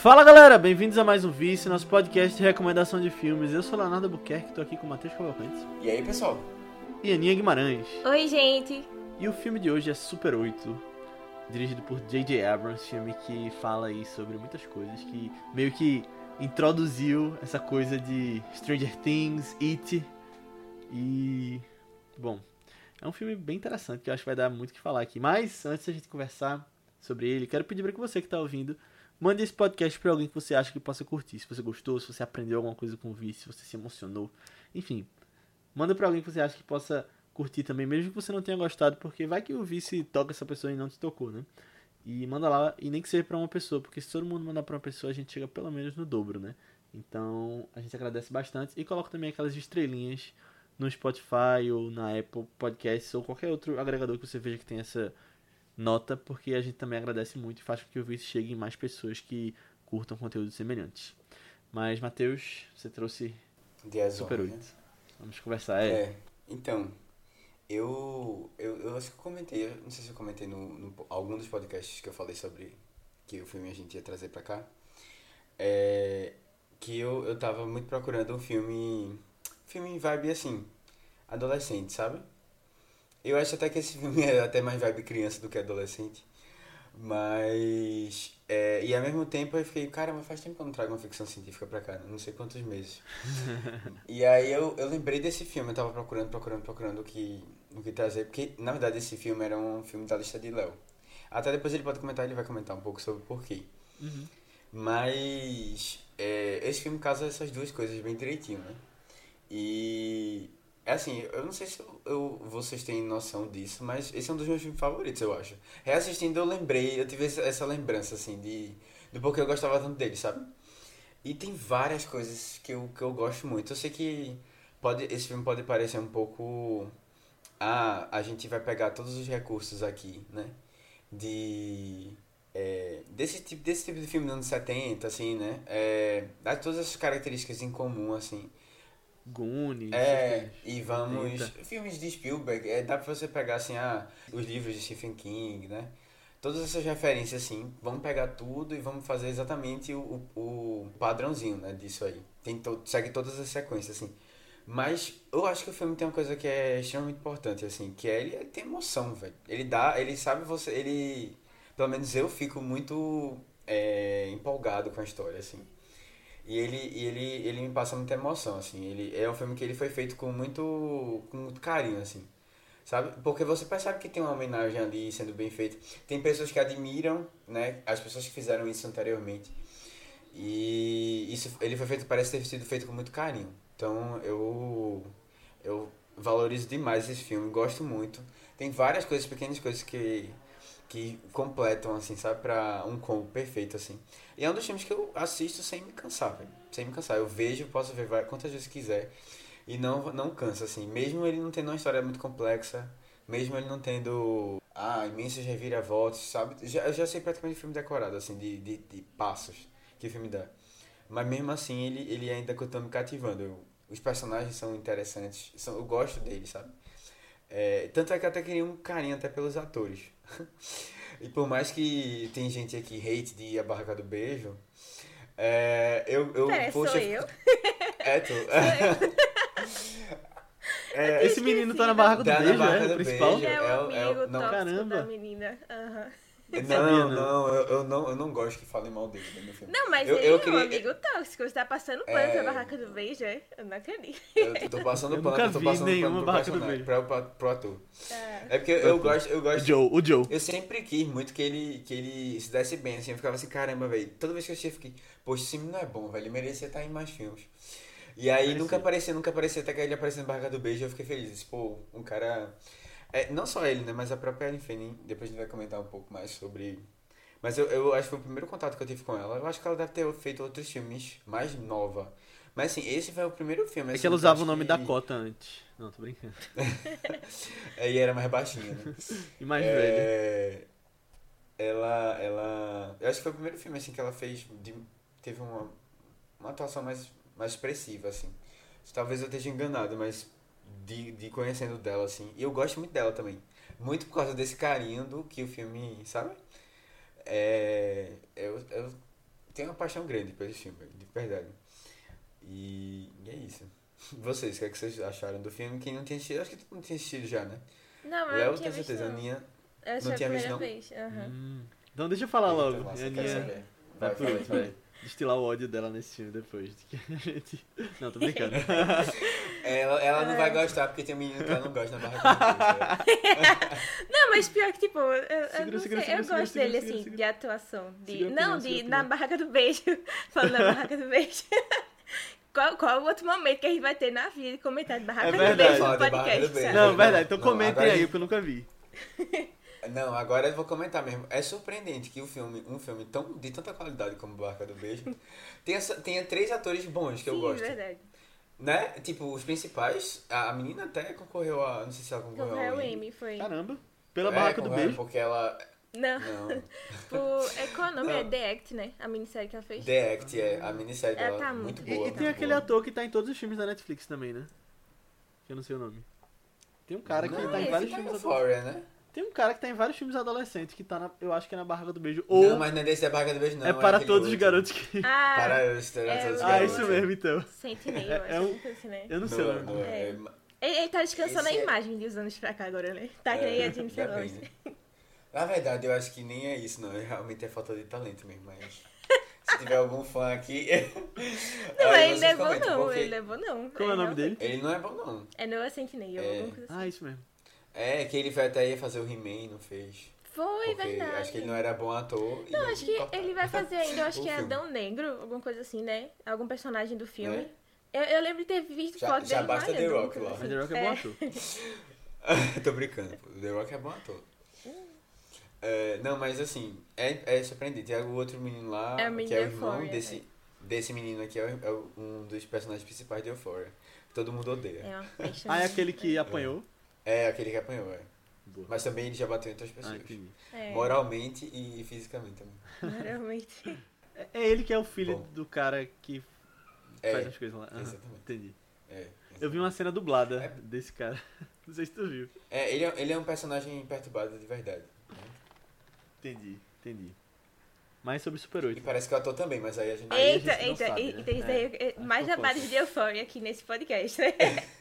Fala galera, bem-vindos a mais um Vice, nosso podcast de recomendação de filmes. Eu sou Leonardo Buquerque, tô aqui com o Matheus Cavalcantes E aí, pessoal? e Aninha Guimarães. Oi, gente. E o filme de hoje é Super 8, dirigido por J.J. Abrams, filme que fala aí sobre muitas coisas, que meio que introduziu essa coisa de Stranger Things, It e... Bom, é um filme bem interessante, que eu acho que vai dar muito o que falar aqui. Mas, antes da gente conversar sobre ele, quero pedir para que você que tá ouvindo, mande esse podcast para alguém que você acha que possa curtir. Se você gostou, se você aprendeu alguma coisa com o vício, se você se emocionou, enfim. Manda pra alguém que você acha que possa curtir também, mesmo que você não tenha gostado, porque vai que o vice toca essa pessoa e não te tocou, né? E manda lá, e nem que seja pra uma pessoa, porque se todo mundo mandar pra uma pessoa, a gente chega pelo menos no dobro, né? Então, a gente agradece bastante e coloca também aquelas estrelinhas no Spotify ou na Apple Podcasts ou qualquer outro agregador que você veja que tem essa nota, porque a gente também agradece muito e faz com que o vice chegue em mais pessoas que curtam conteúdos semelhantes. Mas, Matheus, você trouxe Dia Super 8. né? Vamos conversar, é. É, então, eu, eu, eu acho que eu comentei, eu não sei se eu comentei no, no algum dos podcasts que eu falei sobre que o filme a gente ia trazer pra cá, é, que eu, eu tava muito procurando um filme, filme vibe assim, adolescente, sabe? Eu acho até que esse filme é até mais vibe criança do que adolescente. Mas. É, e ao mesmo tempo eu fiquei, caramba, faz tempo que eu não trago uma ficção científica pra cá, não sei quantos meses. e aí eu, eu lembrei desse filme, eu tava procurando, procurando, procurando o que, o que trazer, porque na verdade esse filme era um filme da lista de Léo. Até depois ele pode comentar, ele vai comentar um pouco sobre o porquê. Uhum. Mas é, esse filme casa essas duas coisas bem direitinho, né? E assim, eu não sei se eu, eu- vocês têm noção disso, mas esse é um dos meus filmes favoritos, eu acho. Reassistindo eu lembrei, eu tive essa, lembrança, assim, de, de porque eu gostava tanto dele, sabe? E tem várias coisas que eu, que eu gosto muito. Eu sei que pode, esse filme pode parecer um pouco. Ah, a gente vai pegar todos os recursos aqui, né? De. é, desse, tipo, desse tipo de filme dos anos 70, assim, né? É, dá todas essas características em comum, assim. Goonies. É, e vamos. Eita. Filmes de Spielberg, é, dá pra você pegar assim, ah, os livros de Stephen King, né? Todas essas referências, assim, vamos pegar tudo e vamos fazer exatamente o, o, o padrãozinho, né, disso aí. Tem to, segue todas as sequências, assim. Mas eu acho que o filme tem uma coisa que é extremamente importante, assim, que é ele, ele tem emoção, velho. Ele dá, ele sabe você, ele. Pelo menos eu fico muito é, empolgado com a história, assim. E ele, e ele, ele me passa muita emoção, assim. Ele, é um filme que ele foi feito com muito, com muito carinho, assim. Sabe? Porque você percebe que tem uma homenagem ali sendo bem feita. Tem pessoas que admiram, né? As pessoas que fizeram isso anteriormente. E isso, ele foi feito, parece ter sido feito com muito carinho. Então eu, eu valorizo demais esse filme, gosto muito. Tem várias coisas, pequenas coisas que, que completam, assim, sabe? Pra um combo perfeito, assim. E é um dos filmes que eu assisto sem me cansar, velho. Sem me cansar. Eu vejo, posso ver vai- quantas vezes quiser. E não, não cansa, assim. Mesmo ele não tendo uma história muito complexa, mesmo ele não tendo ah, imensas reviravoltas, sabe? Já, eu já sei praticamente o filme decorado, assim, de, de, de passos que o filme dá. Mas mesmo assim, ele, ele ainda continua me cativando. Eu- os personagens são interessantes, são, eu gosto deles, sabe? É, tanto é que eu até queria um carinho até pelos atores. e por mais que tem gente aqui hate de A Barraca do Beijo, é, eu, eu Pera, sou poxa, eu? É, tu. É, Esse menino tá na barraca do Tá na beijo, barraca é? do principal? beijo. É o é o- amigo é o- não. tóxico Caramba. da menina. Aham. sabia, não, não. não, eu, eu não, eu não gosto que falem mal dele no meu filme. Não, mas Eu- ele eu é um queria- amigo tóxico. Você tá passando pano É. pra barraca do beijo, é? Eu não acredito. Eu tô passando Eu pano, nunca eu tô vi passando nenhuma pano pro personagem, Beijo. pra- pra- pro ator. É. É porque eu gosto, eu O gosto. Joe, o Joe. Eu sempre quis muito que ele, que ele se desse bem, assim, eu ficava assim, caramba, velho. Toda vez que eu assistia, eu fiquei, poxa, esse não é bom, velho. Ele merecia estar em mais filmes. E aí nunca aparecia, nunca aparecia, até que ele apareceu no Barraca do Beijo, eu fiquei feliz. Disse, Pô, um cara. É, não só ele, né? Mas a própria Ellen Fanning, depois a gente vai comentar um pouco mais sobre. Mas eu, eu acho que foi o primeiro contato que eu tive com ela. Eu acho que ela deve ter feito outros filmes mais nova. Mas assim, esse foi o primeiro filme. É assim, que ela eu usava o nome que- Dakota antes. Não, tô brincando. É, e era mais baixinha, né? E mais. É, Ela, ela. Eu acho que foi o primeiro filme assim que ela fez. De, teve uma, uma atuação mais, mais expressiva, assim. Talvez eu esteja enganado, mas de, de conhecendo dela, assim. E eu gosto muito dela também. Muito por causa desse carinho do que o filme, sabe? É, eu, eu tenho uma paixão grande por esse filme, de verdade. E, e é isso. Vocês, o que, é que vocês acharam do filme? Quem não tinha assistido, acho que todo mundo tinha assistido já, né? Não, mas eu Léo não tinha tem visto. certeza, a Não. Aninha. Eu não tinha visto, não? vez. aham. Hum. Então deixa eu falar logo. Massa, Aninha vai Vai, vai destilar o ódio dela nesse filme depois. de que a gente- Não, tô brincando. Ela, ela não vai gostar porque tem um menino que ela não gosta na barra do Não, mas pior que, tipo, eu, eu Segura, não segura, sei, segura, eu segura, gosto segura, dele, segura, assim, segura. de atuação. De, não, de, na barraca do beijo. Falando na barraca do beijo. Qual, qual o outro momento que a gente vai ter na vida de comentar de barraca É do beijo no podcast? Não, Não, verdade. Então comentem aí, porque eu nunca vi. Não, agora eu vou comentar mesmo. É surpreendente que o filme, um filme tão, de tanta qualidade como Barca do Beijo tenha, tenha três atores bons que eu Sim, gosto. verdade. Né? Tipo, os principais, a, menina até concorreu a. Não sei se ela concorreu Concorreu ao o Emmy. Amy, foi. Caramba. Pela É, barraca do beijo. Porque ela. Não, Não. por, é, qual é o nome? É Não. The Act, né? A minissérie que ela fez. The Act é a minissérie Ela dela. tá muito muito E, boa. e tem muito aquele boa. ator que tá em todos os filmes da Netflix também, né? Que eu não sei o nome. Tem um cara que Não, tá em esse vários tá filmes. Euphoria, né? Tem um cara que tá em vários filmes adolescentes que tá na, eu acho que é na barraca do beijo. Ou Não, mas não é desse da Barca do Beijo, não. é para aquele todos os outro. garotos que. Ah, Para os, para é todos os Ah, garotos. isso mesmo então. Sentinel, É- acho é um- assim, né? Eu não sei o Não, nome. não é. É. Ele, ele tá descansando Esse a é- imagem de uns anos pra cá agora, né? Tá que nem a Jennifer. Lawrence. Na verdade, eu acho que nem é isso, não. Realmente é falta de talento mesmo, mas... Se tiver algum fã aqui... Não, ele vocês levou comentam, não, porque ele levou não. Qual é o nome não- dele? Ele não é bom, não. É Noah Sentinel, É. alguma coisa assim. Ah, isso mesmo. É, que ele vai até ia fazer o He-Man, não fez. Foi, Porque verdade. acho que ele não era bom ator. Não, acho que ele vai fazer ainda, eu acho O que é filme. Adão Negro, alguma coisa assim, né? Algum personagem do filme. É. Eu, eu lembro de ter visto Já- foto já dele basta malhando, The Rock lá. Mas assim. The Rock é bom ator. Tô brincando, The Rock é bom ator. É, não, mas assim, é, é surpreendente. E o outro menino lá, É que é o irmão Euphoria, desse, desse menino aqui, é, o- é um dos personagens principais de Euphoria. Todo mundo odeia. É. Ah, é aquele que apanhou? É, aquele que apanhou, é. Boa. Mas também ele já bateu em outras Ah, pessoas. entendi. É, Moralmente e fisicamente também. realmente. É- É ele que é o filho Bom. do cara que É, faz as coisas lá. Aham, exatamente. entendi. é. Eu vi uma cena dublada É. desse cara. Não sei se tu viu. É, ele é, ele é um personagem perturbado de verdade. né? Entendi, entendi. Mais sobre Super E 8. parece que o ator também, mas aí a gente... Aí a Eita, gente não eita, sabe, e- né? e isso É. aí, é, mais trabalhos de Euphoria aqui nesse podcast, né?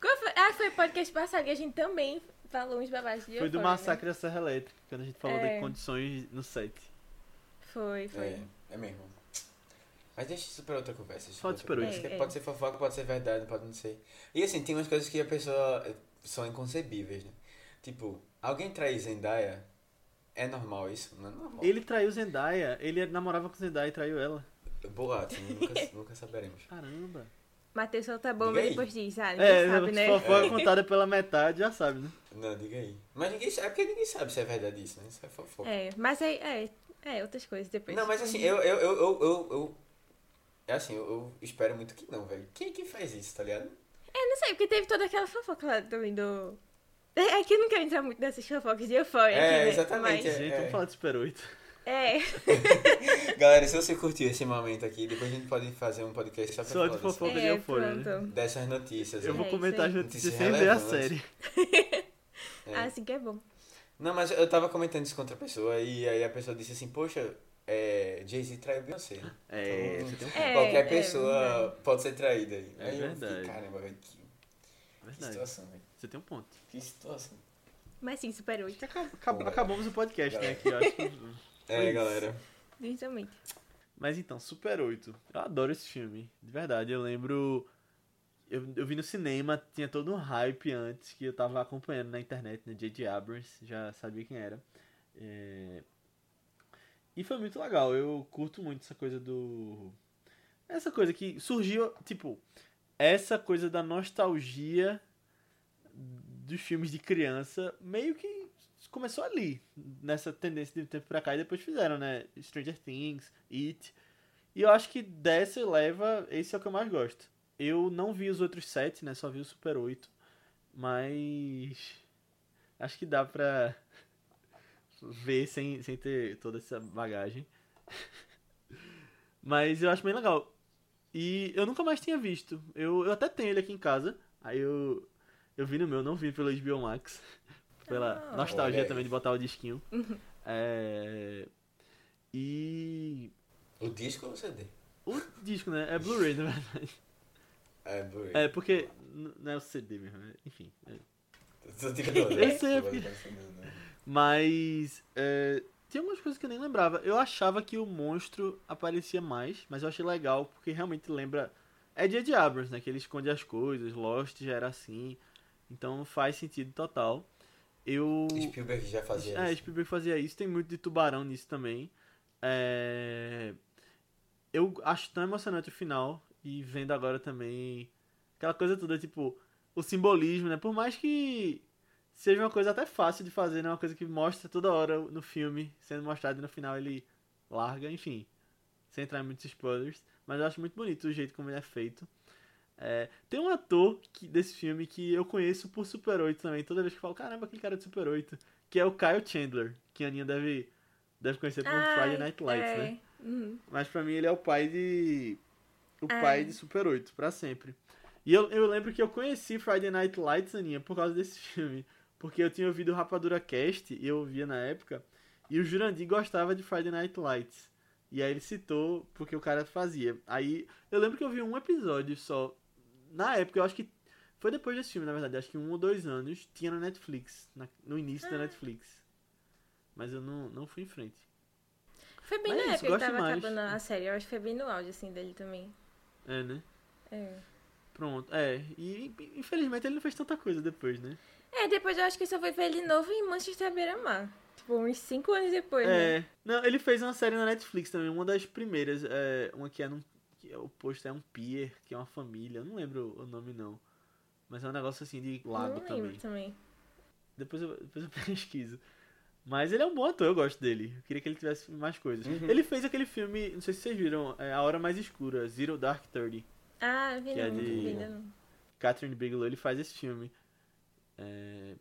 Qual foi? Ah, foi o podcast passado que a gente também falou uns babados de Foi do né? massacre da Serra Elétrica, quando a gente falou É. de condições no set. Foi, foi. É, é mesmo. Mas deixa isso pra outra conversa. deixa Fala de pra outra Super conversa, oito. que Pode ser fofoca, pode ser verdade, pode não ser. E assim, tem umas coisas que a pessoa eh, são inconcebíveis, né? Tipo, alguém trair Zendaya, é normal isso? Não é normal. Ele traiu Zendaya, ele namorava com Zendaya e traiu ela. Boato, nunca, nunca saberemos. Caramba. Matheus solta a bomba e aí. depois diz, ah, ninguém É, sabe, se né? fofoca contada pela metade, já sabe, né? Não, diga aí. Mas ninguém sabe, é porque ninguém sabe se é verdade isso, né? Isso é fofoca. É, mas é, é, é outras coisas depois. Não, mas assim, eu, eu, eu, eu, eu, eu- é assim, eu, eu espero muito que não, velho. Quem que faz isso, tá ligado? Eu não sei, porque teve toda aquela fofoca lá também do... É que eu não quero entrar muito nessas fofocas de Euphoria É, aqui, né? exatamente, Mas, Gente, É. vamos falar de Super 8. É, Galera, se você curtiu esse momento aqui, depois a gente pode fazer um podcast só pra Só de fofoca de é, Euphoria, né? dessas notícias. Eu né? vou É, comentar as notícias Notícias sem ver a série. É. assim que é bom. Não, mas eu tava comentando isso com outra pessoa e aí a pessoa disse assim, poxa, é, Jay-Z traiu Beyoncé. né? É, Então, você tem um É, Qualquer é pessoa verdade. pode ser traída aí. É aí eu fiquei, verdade. caramba, velho, que, que Verdade. situação, velho. Você tem um ponto. Que situação. Mas sim, Super 8. Acab- acabamos o podcast, né? Que eu acho que... É, isso. galera. Justamente. Mas então, Super 8. Eu adoro esse filme. De verdade, eu lembro. Eu, eu vi no cinema, tinha todo um hype antes que eu tava acompanhando na internet, né? J.J. Abrams, já sabia quem era. É, E foi muito legal. Eu curto muito essa coisa do. Essa coisa que surgiu, tipo, essa coisa da nostalgia dos filmes de criança, meio que começou ali, nessa tendência de um tempo pra cá, e depois fizeram, né? Stranger Things, It. E eu acho que dessa leva, esse é o que eu mais gosto. Eu não vi os outros sete, né? Só vi o Super 8. Mas. Acho que dá pra ver sem, sem ter toda essa bagagem. Mas eu acho bem legal. E eu nunca mais tinha visto. Eu, eu até tenho ele aqui em casa. Aí eu, eu vi no meu, não vi pelo HBO Max. Pela Ah. nostalgia também de botar o disquinho. É, E. O disco ou o CD? O disco, né? É Blu-ray, na verdade. É, Blu-ray. É, porque não é o CD mesmo, né? enfim. é. Eu sei, Tô porque- parecendo, né? Mas é, tem algumas coisas que eu nem lembrava. Eu achava que o monstro aparecia mais, mas eu achei legal porque realmente lembra. É J.J. Abrams, né? Que ele esconde as coisas. Lost já era assim. Então faz sentido total. Eu. Spielberg já fazia É, isso. Spielberg fazia isso. Tem muito de tubarão nisso também. É, Eu acho tão emocionante o final. E vendo agora também. Aquela coisa toda, tipo. O simbolismo, né? Por mais que seja uma coisa até fácil de fazer, né? Uma coisa que mostra toda hora no filme, sendo mostrado e no final ele larga, enfim. Sem entrar em muitos spoilers. Mas eu acho muito bonito o jeito como ele é feito. É, tem um ator que- desse filme que eu conheço por Super 8 também. Toda vez que eu falo, caramba, aquele cara é de Super 8. Que é o Kyle Chandler, que a Aninha deve, deve conhecer por Ai, Friday Night Lights, é. né? Uhum. Mas pra mim ele é o pai de. O É. pai de Super 8, pra sempre. E eu, eu lembro que eu conheci Friday Night Lights, Aninha, por causa desse filme. Porque eu tinha ouvido o Rapadura Cast, e eu ouvia na época, e o Jurandir gostava de Friday Night Lights. E aí ele citou porque o cara fazia. Aí eu lembro que eu vi um episódio só. Na época, eu acho que. Foi depois desse filme, na verdade. Acho que um ou dois anos tinha na Netflix. na- no início da Netflix. Mas eu não, não fui em frente. Foi bem Mas é na isso, época que tava mais. acabando a série. Eu acho que foi bem no auge, assim, dele também. É, né? É. Pronto. É. E infelizmente ele não fez tanta coisa depois, né? É, depois eu acho que só foi ver ele novo em Manchester beira-mar. Tipo, uns 5 anos depois, né? É. Não, ele fez uma série na Netflix também, uma das primeiras. É, uma que é num. Que é, o posto é um pier, que é uma família. Eu não lembro o nome não. Mas é um negócio assim de lago Não também. lembro também. Depois eu, depois eu pesquiso. Mas ele é um bom ator, eu gosto dele. Eu queria que ele tivesse mais coisas. Uhum. Ele fez aquele filme, não sei se vocês viram, é A Hora Mais Escura, Zero Dark Thirty. Ah, vi Que é não, de- vi ainda não. Catherine Bigelow, ele faz esse filme. É,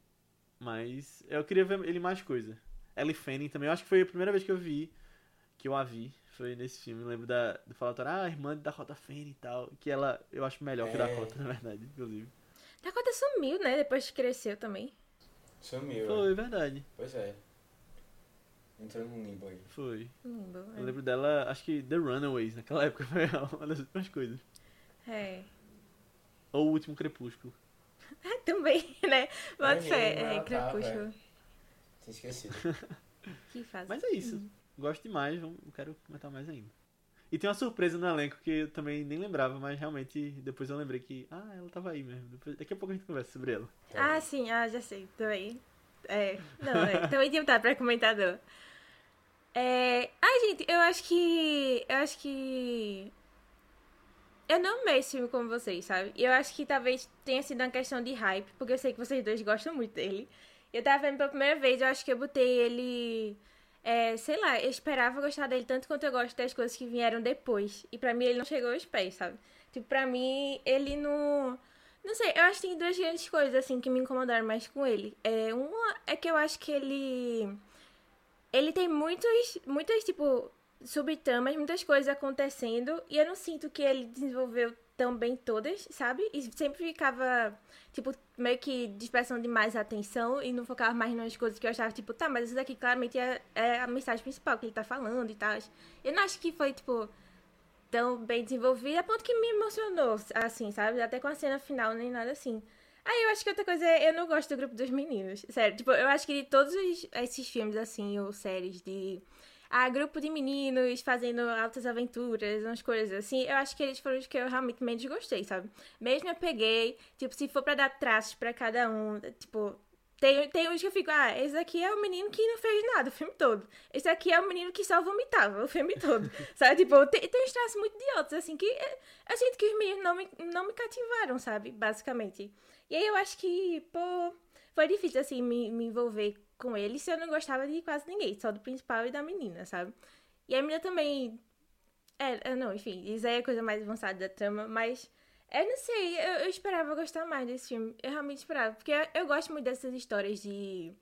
Mas eu queria ver ele mais coisa. Ellie Fanning também, eu acho que foi a primeira vez que eu vi, que eu a vi, foi nesse filme. Eu lembro da, do falatório, ah, a irmã de Dakota Fanning e tal. Que ela, eu acho melhor que É. Dakota, na verdade, inclusive. Dakota sumiu, né? Depois que cresceu também. Sumiu. Foi, verdade, Pois é. Entrou num limbo aí. foi. Não lembro. Eu lembro dela, acho que The Runaways, naquela época foi uma das últimas coisas. É. Ou O Último Crepúsculo. É. Também, né? É fé, mesmo, é, ela tá, Crepúsculo. Tinha esquecido. Que faz. Mas é isso. Gosto demais, vamos- quero comentar mais ainda. E tem uma surpresa no elenco que eu também nem lembrava, mas realmente depois eu lembrei que, ah, ela tava aí mesmo. Depois- daqui a pouco a gente conversa sobre ela. Ah, sim, ah, já sei, também. É, não, é, também tinha tá pra comentador. É, ai, gente, eu acho que, eu acho que, eu não amei esse filme como vocês, sabe? E eu acho que talvez tenha sido uma questão de hype, porque eu sei que vocês dois gostam muito dele. Eu tava vendo pela primeira vez, eu acho que eu botei ele, é, sei lá, eu esperava gostar dele tanto quanto eu gosto das coisas que vieram depois. E pra mim ele não chegou aos pés, sabe? Tipo, pra mim ele não... Não sei, eu acho que tem duas grandes coisas, assim, que me incomodaram mais com ele. É, uma é que eu acho que ele. Ele tem muitos, muitas, tipo, subtramas, muitas coisas acontecendo, e eu não sinto que ele desenvolveu tão bem todas, sabe? E sempre ficava, tipo, meio que dispersando demais a atenção e não focava mais nas coisas que eu achava, tipo, tá, mas isso daqui claramente é, é a mensagem principal que ele tá falando e tal. Eu não acho que foi, tipo, tão bem desenvolvida, a ponto que me emocionou, assim, sabe? Até com a cena final, nem nada assim. Aí eu acho que outra coisa é, eu não gosto do grupo dos meninos. Sério, tipo, eu acho que de todos os- esses filmes, assim, ou séries de. Ah, grupo de meninos fazendo altas aventuras, umas coisas assim, eu acho que eles foram os que eu realmente menos gostei, sabe? Mesmo eu peguei, tipo, se for pra dar traços pra cada um, tipo, tem, tem uns que eu fico, ah, esse aqui é o menino que não fez nada o filme todo. Esse aqui é o menino que só vomitava o filme todo. sabe? Tipo, tem, tem uns traços muito idiotas, assim, que eu sinto que os meninos não me, não me cativaram, sabe? Basicamente. E aí eu acho que, pô, foi difícil, assim, me, me envolver com eles se eu não gostava de quase ninguém, só do principal e da menina, sabe? E a menina também. É, é, não, enfim, isso aí é a coisa mais avançada da trama, mas. Eu não sei, eu, eu esperava gostar mais desse filme. Eu realmente esperava. Porque eu, eu gosto muito dessas histórias de.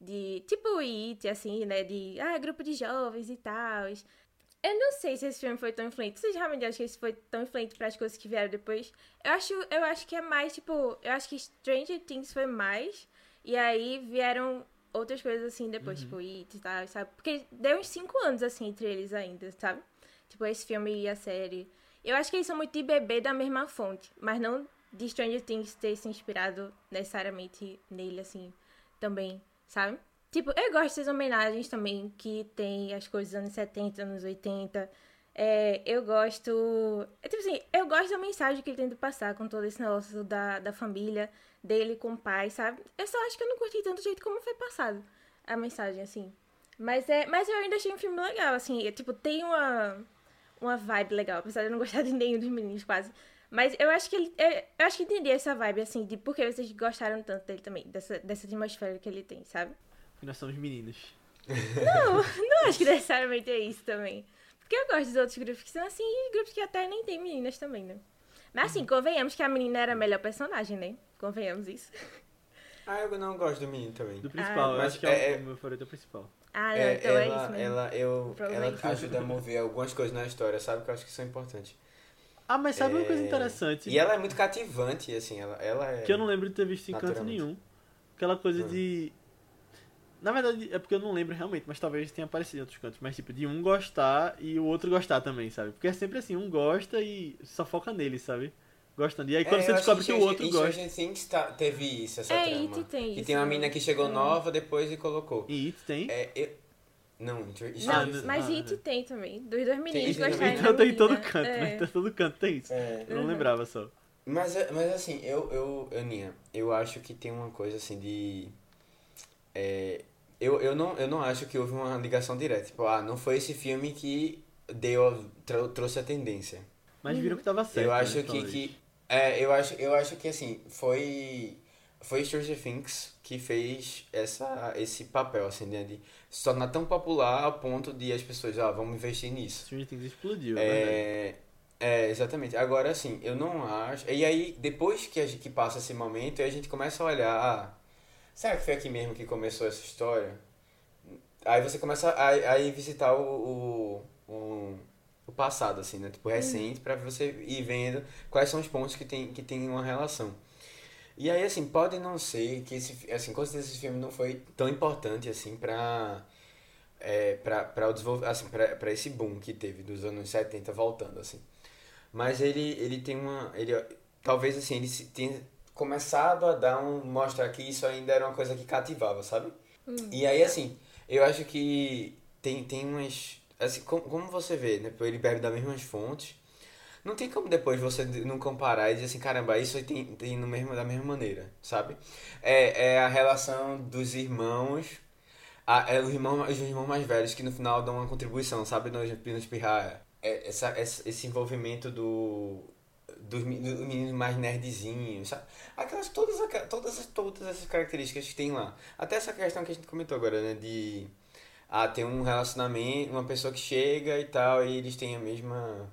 De. Tipo It, assim, né? De. Ah, grupo de jovens e tal. Eu não sei se esse filme foi tão influente. Vocês realmente acham que esse foi tão influente para as coisas que vieram depois? Eu acho, eu acho que é mais, tipo. Eu acho que Stranger Things foi mais. E aí vieram outras coisas assim depois, tipo It e tal, sabe? Porque deu uns 5 anos assim entre eles ainda, sabe? Tipo, esse filme e a série. Eu acho que eles são muito de bebê da mesma fonte, mas não de Stranger Things ter se inspirado necessariamente nele, assim, também, sabe? Tipo, eu gosto dessas homenagens também, que tem as coisas dos anos 70, anos 80. É, eu gosto. É, tipo assim, eu gosto da mensagem que ele tenta passar com todo esse negócio da, da família, dele com o pai, sabe? Eu só acho que eu não curti tanto o jeito como foi passado a mensagem, assim. Mas, é, mas eu ainda achei um filme legal, assim. É, tipo, tem uma, uma vibe legal, apesar de eu não gostar de nenhum dos meninos quase. Mas eu acho que ele. Eu, eu acho que entendi essa vibe, assim, de por que vocês gostaram tanto dele também, dessa, dessa atmosfera que ele tem, sabe? Porque nós somos meninos. Não, não acho que necessariamente é isso também. Porque eu gosto dos outros grupos que são assim, e grupos que até nem tem meninas também, né? Mas assim, convenhamos que a menina era a melhor personagem, né? Convenhamos isso. Ah, eu não gosto do menino também. Do principal, eu mas acho que é, é- o meu favorito é principal. Ah, não, É, então ela, é isso mesmo. ela, eu, ela é isso. ajuda a mover algumas coisas na história, sabe? Que eu acho que são importantes. Ah, mas sabe uma coisa É, interessante? E ela é muito cativante, assim, ela, ela é... Que eu não lembro de ter visto em canto nenhum. Aquela coisa Hum. de. Na verdade, é porque eu não lembro realmente, mas talvez tenha aparecido em outros cantos. Mas tipo, de um gostar e o outro gostar também, sabe? Porque é sempre assim, um gosta e só foca nele, sabe? Gostando. E aí quando É, você descobre que, o Stranger- outro gosta. Stranger tá, teve isso, essa É, trama. It tem que isso, tem uma né? mina que chegou É. nova depois e colocou. E It tem. É, eu... Não, Stranger Não, Things- mas ah, It né. tem também. Dos dois meninos gostarem Então tem em todo canto, É. né? Tem todo canto, tem isso. É, Eu não Uhum. lembrava só. Mas, mas assim, eu, eu, Aninha, eu acho que tem uma coisa assim de. É, eu, eu, não, eu não acho que houve uma ligação direta. Tipo, ah, não foi esse filme que deu, trou- trouxe a tendência. Mas viram que tava certo. eu né, acho que, que. É, eu acho, eu acho que assim, foi. Foi Stranger Things que fez essa, esse papel, assim, né, de se tornar tão popular ao ponto de as pessoas, ah, vamos investir nisso. Stranger Things explodiu, é... verdade. É, exatamente. Agora, assim, eu não acho. E aí, depois que, a gente, que passa esse momento, a gente começa a olhar. Ah, será que foi aqui mesmo que começou essa história? Aí você começa a, a visitar o, o, o, o passado, assim, né? Tipo, recente, pra você ir vendo quais são os pontos que tem, que tem uma relação. E aí, assim, pode não ser que esse, assim, com certeza esse filme não foi tão importante, assim, pra, é, pra, pra o desenvolver, assim, pra, pra esse boom que teve dos anos 70 voltando, assim. Mas ele, ele tem uma, ele, talvez, assim, ele tenha começado a dar um, mostrar que isso ainda era uma coisa que cativava, sabe? E aí, assim, eu acho que tem, tem umas, assim, como, como você vê, né, ele bebe das mesmas fontes, não tem como depois você não comparar e dizer assim, caramba, isso aí tem, tem no mesmo, da mesma maneira, sabe? É, é a relação dos irmãos, a, é os, irmãos, os irmãos mais velhos que no final dão uma contribuição, sabe? No, no espirrar. É, essa, esse envolvimento do, dos, me- dos meninos mais nerdzinhos, sabe? Aquelas, todas, todas, todas essas características que tem lá. Até essa questão que a gente comentou agora, né? De ah, ter um relacionamento, uma pessoa que chega e tal, e eles têm a mesma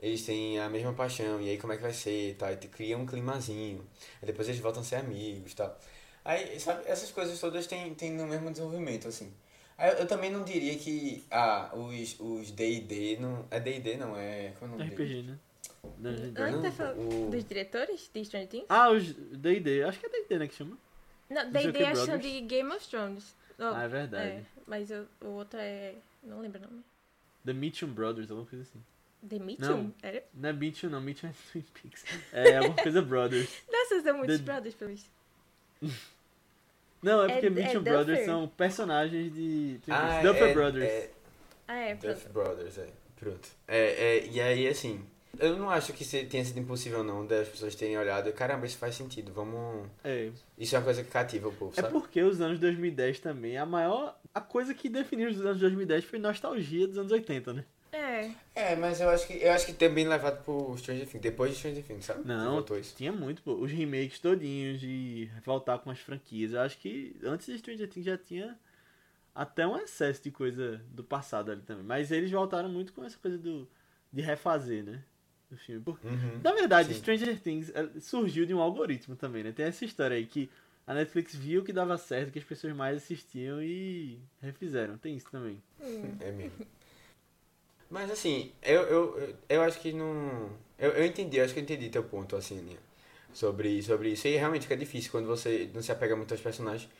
eles têm a mesma paixão, e aí como é que vai ser e tal, e te cria um climazinho, aí depois eles voltam a ser amigos e tal. Aí, sabe, essas coisas todas têm, têm no mesmo desenvolvimento, assim. Aí eu, eu também não diria que, ah, os, os D&D não, é D&D não, é, como é o nome dele? RPG, né? Dragons. tá falando o- dos diretores de Stranger Things? Ah, os D&D. Acho que é D&D, né, que chama? Não, ideia acho Brothers. de Game of Thrones. Oh, Ah, é verdade. é, mas o, o outro é. Não lembro o nome. The Mitchum Brothers, alguma coisa assim. The Mitchum? Não. Era? Não é Mitchum, não. Mitchum é Twin Peaks. É alguma coisa Brothers. Nossa, são muitos The- brothers, pelo visto. Não, é É- porque é Mitchum Duffer. Brothers são personagens de Twin Ah, Peaks. Duffer é- Brothers. É, Ah, é, Duff pronto. Brothers, é. Pronto. É, é, e aí, assim, eu não acho que tenha sido impossível, não, das pessoas terem olhado e, caramba, isso faz sentido, vamos... É. Isso é uma coisa que cativa o povo, É sabe? porque os anos 2010 também, a maior... A coisa que definiu os anos 2010 foi nostalgia dos anos 80, né? É. É, mas eu acho que eu acho que também levado pro Stranger Things, depois de Stranger Things, sabe? Não, isso. tinha muito, pô. Os remakes todinhos de voltar com as franquias. Eu acho que antes de Stranger Things já tinha até um excesso de coisa do passado ali também. Mas eles voltaram muito com essa coisa do de refazer, né? Do filme. Por- Uhum. Na verdade, Sim. Stranger Things eh, surgiu de um algoritmo também, né? Tem essa história aí que a Netflix viu que dava certo, que as pessoas mais assistiam e refizeram. Tem isso também. Hum. É mesmo. Mas assim, eu, eu, eu, eu acho que não. Eu, eu entendi, eu acho que eu entendi teu ponto, assim, Aninha, sobre, sobre isso. E realmente fica difícil quando você não se apega muito aos personagens.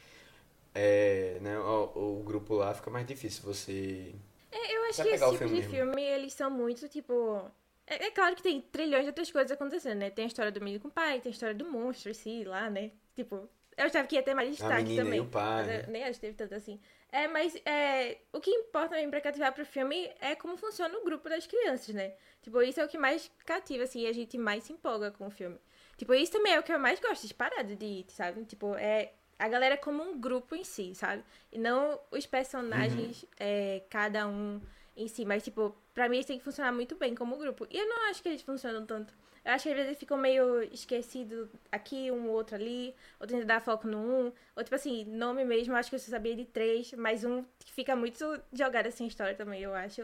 É, né, o, o grupo lá fica mais difícil você É, eu acho que esse tipo filme de mesmo. filme, eles são muito, tipo... É, é claro que tem trilhões de outras coisas acontecendo, né? Tem a história do menino com o pai, tem a história do monstro si, lá, né? Tipo, eu achava que ia ter mais destaque menina e também. o pai, né? nem acho que teve tanto assim. É, mas é, o que importa mesmo pra cativar pro filme é como funciona o grupo das crianças, né? Tipo, isso é o que mais cativa, assim, e a gente mais se empolga com o filme. Tipo, isso também é o que eu mais gosto, disparado de It, sabe? Tipo, é a galera como um grupo em si, sabe? E não os personagens, é, cada um em si. Mas, tipo, pra mim eles têm que funcionar muito bem como grupo. E eu não acho que eles funcionam tanto. Eu acho que às vezes eles ficam meio esquecidos aqui, um outro ali, ou tenta dar foco no um. Ou tipo assim, nome mesmo, acho que eu só sabia de três, mas um que fica muito jogado assim em história também, eu acho.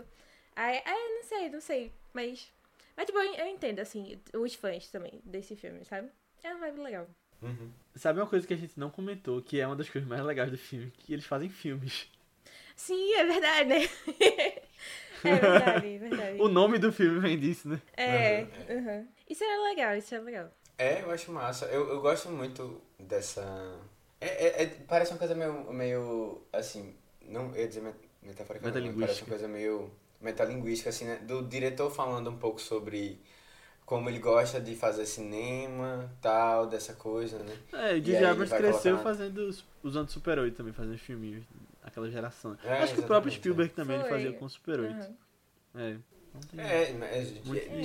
Aí, aí não sei, não sei. Mas. Mas tipo, eu, eu entendo, assim, os fãs também desse filme, sabe? É uma vibe legal. Uhum. Sabe uma coisa que a gente não comentou, que é uma das coisas mais legais do filme? Que eles fazem filmes. Sim, é verdade, né? é verdade, é verdade. O nome do filme vem disso, né? É, uhum. isso era legal, isso era legal. É, eu acho massa. Eu, eu gosto muito dessa. É, é- é- parece uma coisa meio. meio assim. Não eu ia dizer met- metaforicamente, mas parece uma coisa meio metalinguística, assim, né? Do diretor falando um pouco sobre como ele gosta de fazer cinema, tal, dessa coisa, né? É, o Abrams vai cresceu colocar- fazendo, os- usando Super 8 também, fazendo filminhos, aquela geração. É, Acho que o próprio exatamente, Spielberg também ele Foi. fazia com o Super 8. Uhum. É. É, mas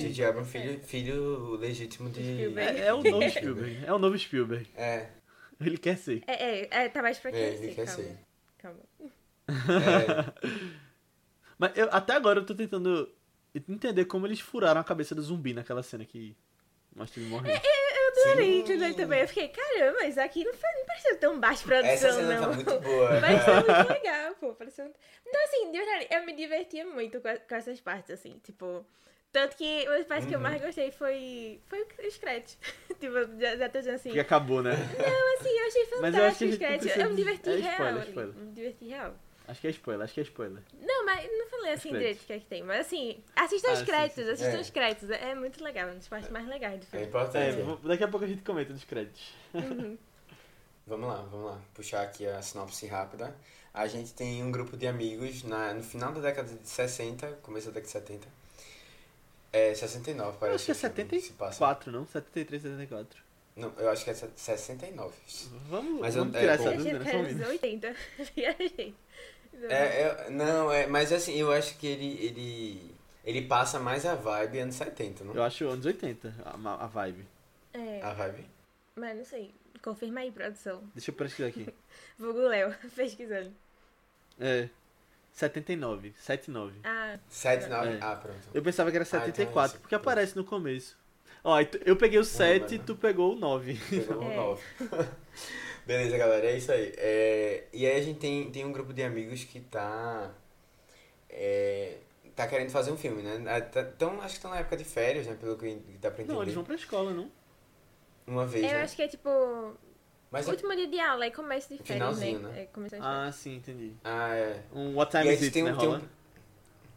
J.J. Abrams, filho, filho legítimo de. Spielberg. É, é o novo Spielberg. É o novo Spielberg. É, Ele quer ser. É, é, é, tá mais pra é, crescer, ele quer calma. ser. Calma. É, Mas eu, até agora eu tô tentando entender como eles furaram a cabeça do zumbi naquela cena que mostra ele morrendo. Eu adorei Sim. entender também. Eu fiquei, caramba, mas aqui não, foi, não pareceu tão baixo essa produção, cena não. tá muito boa. Pareceu É. muito legal, pô. Pareceu... muito- Então, assim, de verdade, eu me divertia muito com, a- com essas partes, assim, tipo... Tanto que uma das partes que eu Uhum. mais gostei foi, foi os créditos. tipo, já, já tô dizendo assim... Porque acabou, né? Não, assim, eu achei Mas eu acho que fantástico créditos. precisa Eu me diverti é real. spoiler, ali. spoiler. Me diverti real. Acho que é spoiler, acho que é spoiler. Não, mas não falei assim Os direito o créditos. que é que tem. Mas assim, assistam Ah, os créditos, sim, sim. assistam É. os créditos. É muito legal, uma das partes mais legais do É filme. É, importante. vou- daqui a pouco a gente comenta dos créditos. Uhum. Vamos lá, vamos lá. Puxar aqui a sinopse rápida. A gente tem um grupo de amigos na, no final da década de 60, começo da década de 70. É 69, Eu parece. acho que é o filme se passa. 74, não? 73, 74. Não, eu acho que é 69. Vamos, Mas eu- vamos é, tirar pô. essa Eu dúvida, né? que Só um era minuto. nos 80. É, é, não, é, mas assim, eu acho que ele, ele, ele passa mais a vibe anos 70, não? Eu acho anos 80, a, a vibe. É, A vibe? mas não sei. Confirma aí, produção. Deixa eu pesquisar aqui. Vulgo Léo, pesquisando. É. 79, 79. Ah, 79? É. Ah, pronto. Eu pensava que era então é 74, esse. porque aparece no começo. Ó, eu peguei o 7 e mano. tu pegou o 9. Pegou É. um 9. Beleza, galera, é isso aí. É, e aí a gente tem, tem um grupo de amigos que tá. É, tá querendo fazer um filme, né? Então, acho que estão na época de férias, né? Pelo que dá pra entender. Não, eles vão pra escola, não? Uma vez, eu né? acho que é tipo. Mas é- último dia de aula e começo de férias, né? Finalzinho, né? É, começo de férias. Ah, sim, entendi. Ah, é. Um What Time Is It, tem um- né, tem um-?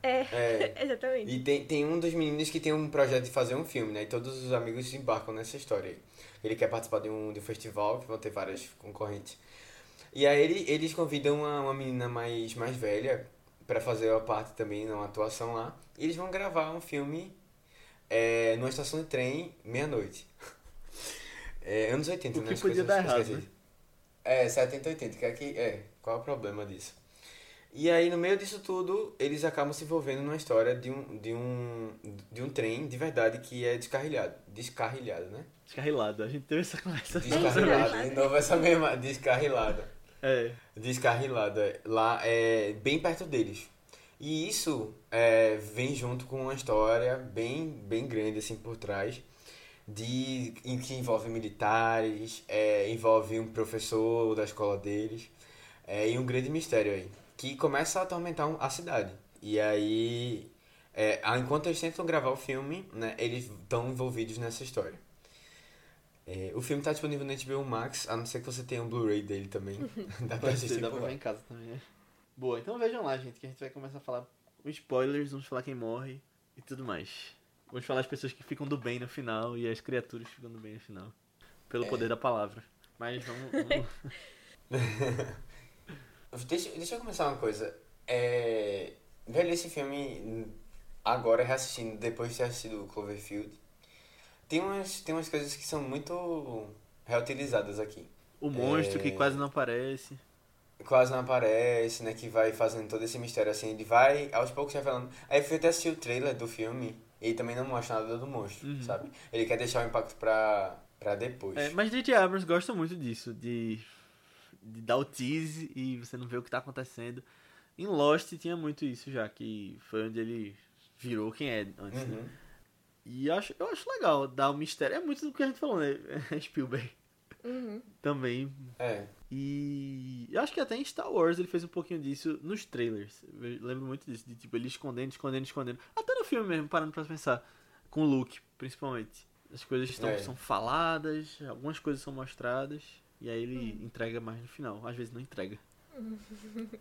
É, É. exatamente. E tem, tem um dos meninos que tem um projeto de fazer um filme, né? E todos os amigos embarcam nessa história aí. Ele quer participar de um, de um festival, que vão ter várias concorrentes. E aí ele, eles convidam uma, uma menina mais, mais velha pra fazer a parte também, uma atuação lá. E eles vão gravar um filme é, numa estação de trem, meia-noite. É, anos 80, O né? que podia dar errado, né? É, 70, 80, que aqui, é, qual é o problema disso? E aí, no meio disso tudo, eles acabam se envolvendo numa história de um, de um, de um trem de verdade que é descarrilhado. Descarrilhado, né? Descarrilado, a gente teve essa conversa. Descarrilado. De novo essa mesma, descarrilada. É. Descarrilada. Lá, é bem perto deles. E isso é, vem junto com uma história bem, bem grande, assim, por trás. De, em que envolve militares, é, envolve um professor da escola deles. É, e um grande mistério aí. Que começa a atormentar a cidade. E aí, é, enquanto eles tentam gravar o filme, né, eles estão envolvidos nessa história. É, o filme está disponível no HBO Max, a não ser que você tenha um Blu-ray dele também. Dá pra assistir dá pra ver em casa também, né? Boa, então vejam lá, gente, que a gente vai começar a falar os spoilers, vamos falar quem morre e tudo mais. Vamos falar as pessoas que ficam do bem no final e as criaturas que ficam do bem no final. Pelo É. poder da palavra. Mas vamos. vamos... Deixa, deixa eu começar uma coisa. É, Velho, esse filme, agora reassistindo, depois de ter assistido o Cloverfield, tem umas, tem umas coisas que são muito reutilizadas aqui. O monstro que É. quase não aparece. Quase não aparece, né? Que vai fazendo todo esse mistério assim, ele vai aos poucos revelando. Aí eu fui até assistir o trailer do filme e ele também não mostra nada do monstro, Uhum. sabe? Ele quer deixar o impacto pra, pra depois. É, mas J.J. Abrams gosta muito disso, de, de dar o tease e você não vê o que tá acontecendo. Em Lost tinha muito isso já, que foi onde ele virou quem é antes, né? Uhum. E eu acho, eu acho legal dar o mistério. É muito do que a gente falou, né? Spielberg Uhum. também. É. E eu acho que até em Star Wars ele fez um pouquinho disso nos trailers. Eu lembro muito disso, de tipo, ele escondendo, escondendo, escondendo. Até no filme mesmo, parando pra pensar. Com o Luke, principalmente. As coisas estão, É. são faladas, algumas coisas são mostradas. E aí ele Hum. entrega mais no final. Às vezes não entrega.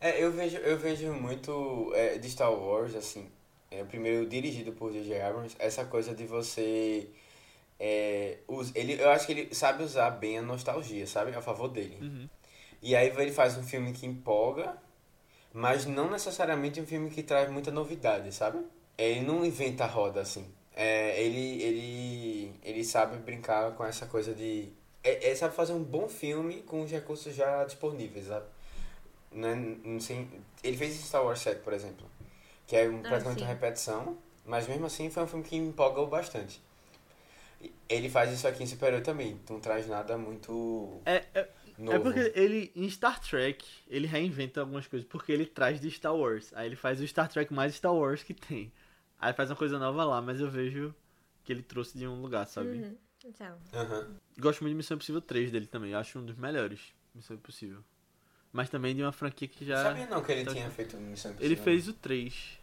É, eu vejo, eu vejo muito é, de Star Wars, assim, é, primeiro dirigido por J.J. Abrams, essa coisa de você. É, ele, eu acho que ele sabe usar bem a nostalgia, sabe? A favor dele. Uhum. E aí ele faz um filme que empolga, mas não necessariamente um filme que traz muita novidade, sabe? Ele não inventa a roda assim. É, ele, ele, ele sabe brincar com essa coisa de. É, é, sabe fazer um bom filme com os recursos já disponíveis, sabe? Não, é- não sei, ele fez Star Wars 7, por exemplo, que é um- praticamente sim. uma repetição, mas mesmo assim foi um filme que empolgou bastante. Ele faz isso aqui em Super também, não traz nada muito É, é, novo. é porque ele, em Star Trek, ele reinventa algumas coisas. Porque ele traz de Star Wars. Aí ele faz o Star Trek mais Star Wars que tem. Aí faz uma coisa nova lá, mas eu vejo que ele trouxe de um lugar, sabe? Uhum. Então. Aham. Gosto muito de Missão Impossível 3 dele também. Eu acho um dos melhores. Missão Impossível. Mas também de uma franquia que já. Sabia não que ele Então, tinha feito Missão Ele Impossível. fez o 3.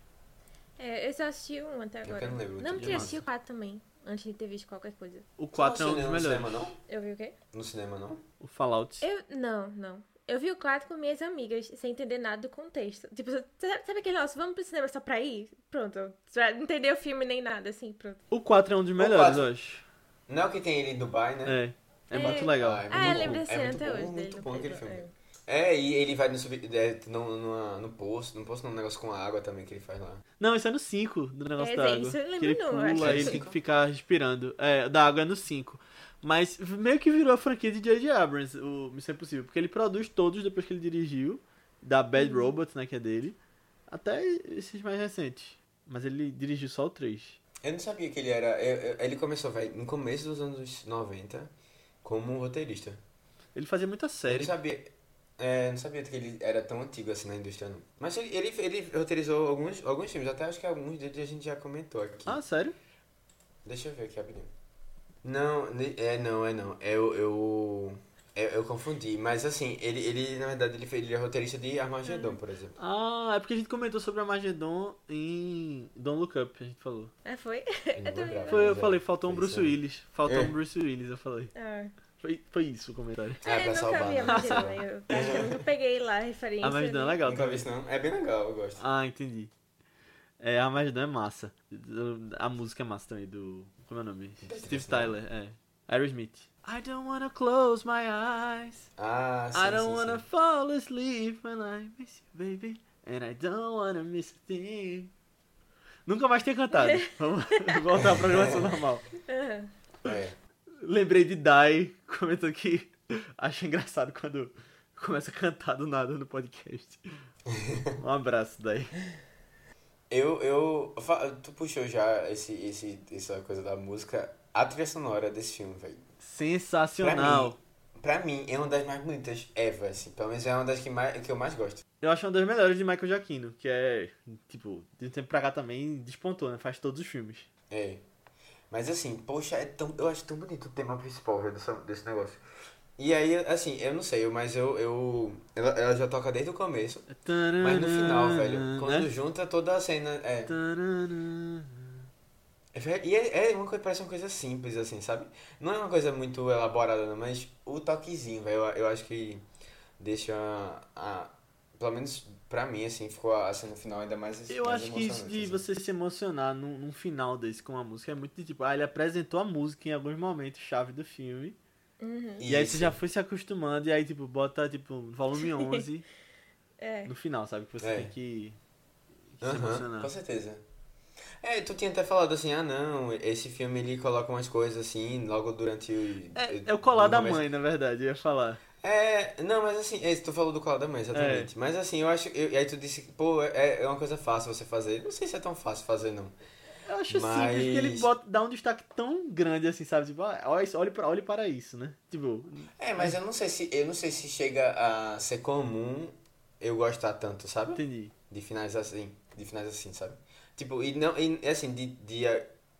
É, eu só assisti um até Eu agora. não lembro Não, muito tinha de assistido o 4 também. Antes de ter visto qualquer coisa. O 4 é um dos no melhores. cinema, não? Eu vi o quê? No cinema, não? O Fallout. Eu. Não, não. Eu vi o 4 com minhas amigas, sem entender nada do contexto. Tipo, sabe, sabe aquele negócio, vamos pro cinema só pra ir? Pronto. Você vai entender o filme nem nada, assim, pronto. O 4 é um dos melhores, 4. eu acho. Não é o que tem ele em Dubai, né? É. É, É. muito legal. Ah, é Ah, eu muito lembro bom. desse É muito até bom, hoje dele. muito no bom aquele filme. é. É, e ele vai no, sub, é, no, no, no posto, no posto não, um negócio com água também que ele faz lá. Não, isso é no 5 do negócio É, da água. isso eu ele pula acho ele tem que ficar respirando. É, da água é no 5. Mas meio que virou a franquia de J.J. Abrams, o Missão Impossível. Porque ele produz todos depois que ele dirigiu. Da Bad Uhum. Robot, né, que é dele. Até esses mais recentes. Mas ele dirigiu só o 3. Eu não sabia que ele era. eu- eu- ele começou, velho, no começo dos anos 90 como roteirista. Ele fazia muita Eu série. não sabia. É, não sabia que ele era tão antigo assim na indústria, não. Mas ele, ele, ele roteirizou alguns, alguns filmes, até acho que alguns deles a gente já comentou aqui. Ah, sério? Deixa eu ver aqui rapidinho. Não, é não, é não. Eu, eu, eu, eu confundi. Mas assim, ele, ele na verdade, ele, fez, ele é roteirista de Armageddon, por exemplo. Ah, é porque a gente comentou sobre a Armageddon em Don't Look Up, a gente falou. Ah, foi? Eu Foi, eu é, falei, faltou um Bruce. Willis. Faltou É. um Bruce Willis, eu falei. Ah. Foi, foi isso o comentário. Ah, É, pra salvar, vi né? a Armageddon, eu, que eu nunca peguei lá a referência. A Armageddon é né? legal Nunca vi isso não. É bem legal, eu gosto. Ah, entendi. É, a Armageddon é massa. A música é massa também, do... Como é o nome? Steve né? Tyler, é. Aerosmith. I don't wanna close my eyes. Ah, sim, I don't sim, wanna sim. fall asleep when I miss you, baby. And I don't wanna miss a thing. Nunca mais tinha cantado. Vamos voltar à programação normal. É. Lembrei de Dai comentando que acha engraçado quando começa a cantar do nada no podcast. Um abraço, Dai. Eu, eu. Tu puxou já esse, esse, essa coisa da música. A trilha sonora desse filme, velho. Sensacional. Pra mim, é uma das mais bonitas ever, assim. Pelo menos é uma das que, mais, que eu mais gosto. Eu acho uma das melhores de Michael Giacchino, que é, tipo, de um tempo pra cá também despontou, né? Faz todos os filmes. É. Mas assim, poxa, é tão, eu acho tão bonito o tema principal dessa, desse negócio. E aí, assim, eu não sei, mas eu. eu ela, ela já toca desde o começo. Mas no final, velho, quando Né? junta toda a cena. É. É E é, é uma coisa, parece uma coisa simples, assim, sabe? Não é uma coisa muito elaborada, não, mas o toquezinho, velho, eu, eu acho que deixa a, a- Pelo menos pra mim, assim, ficou a cena final ainda mais Eu mais acho que isso de assim. você se emocionar num, num final desse com a música é muito de tipo, ah, ele apresentou a música em alguns momentos chave do filme. Uhum. E aí você já foi se acostumando, e aí, tipo, bota, tipo, volume 11 É. no final, sabe? Que você É. tem que se Aham, emocionar. com certeza. É, tu tinha até falado assim, ah não, esse filme ele coloca umas coisas assim, logo durante o... É, é o colar da começo. mãe, na verdade, eu ia falar. É, não, mas assim, é, tu falou do colar da mãe, exatamente. Mas assim, eu acho, eu, e aí tu disse que, pô, é, é uma coisa fácil você fazer. Não sei se é tão fácil fazer, não. Eu acho Mas- simples que ele bota, dá um destaque tão grande assim, sabe? Tipo, ah, olhe, para, olhe para isso, né? Tipo, É, mas eu não sei se, eu não sei se chega a ser comum eu gostar tanto, sabe? entendi. De finais assim, de finais assim, sabe? Tipo, e não, e, assim, de, de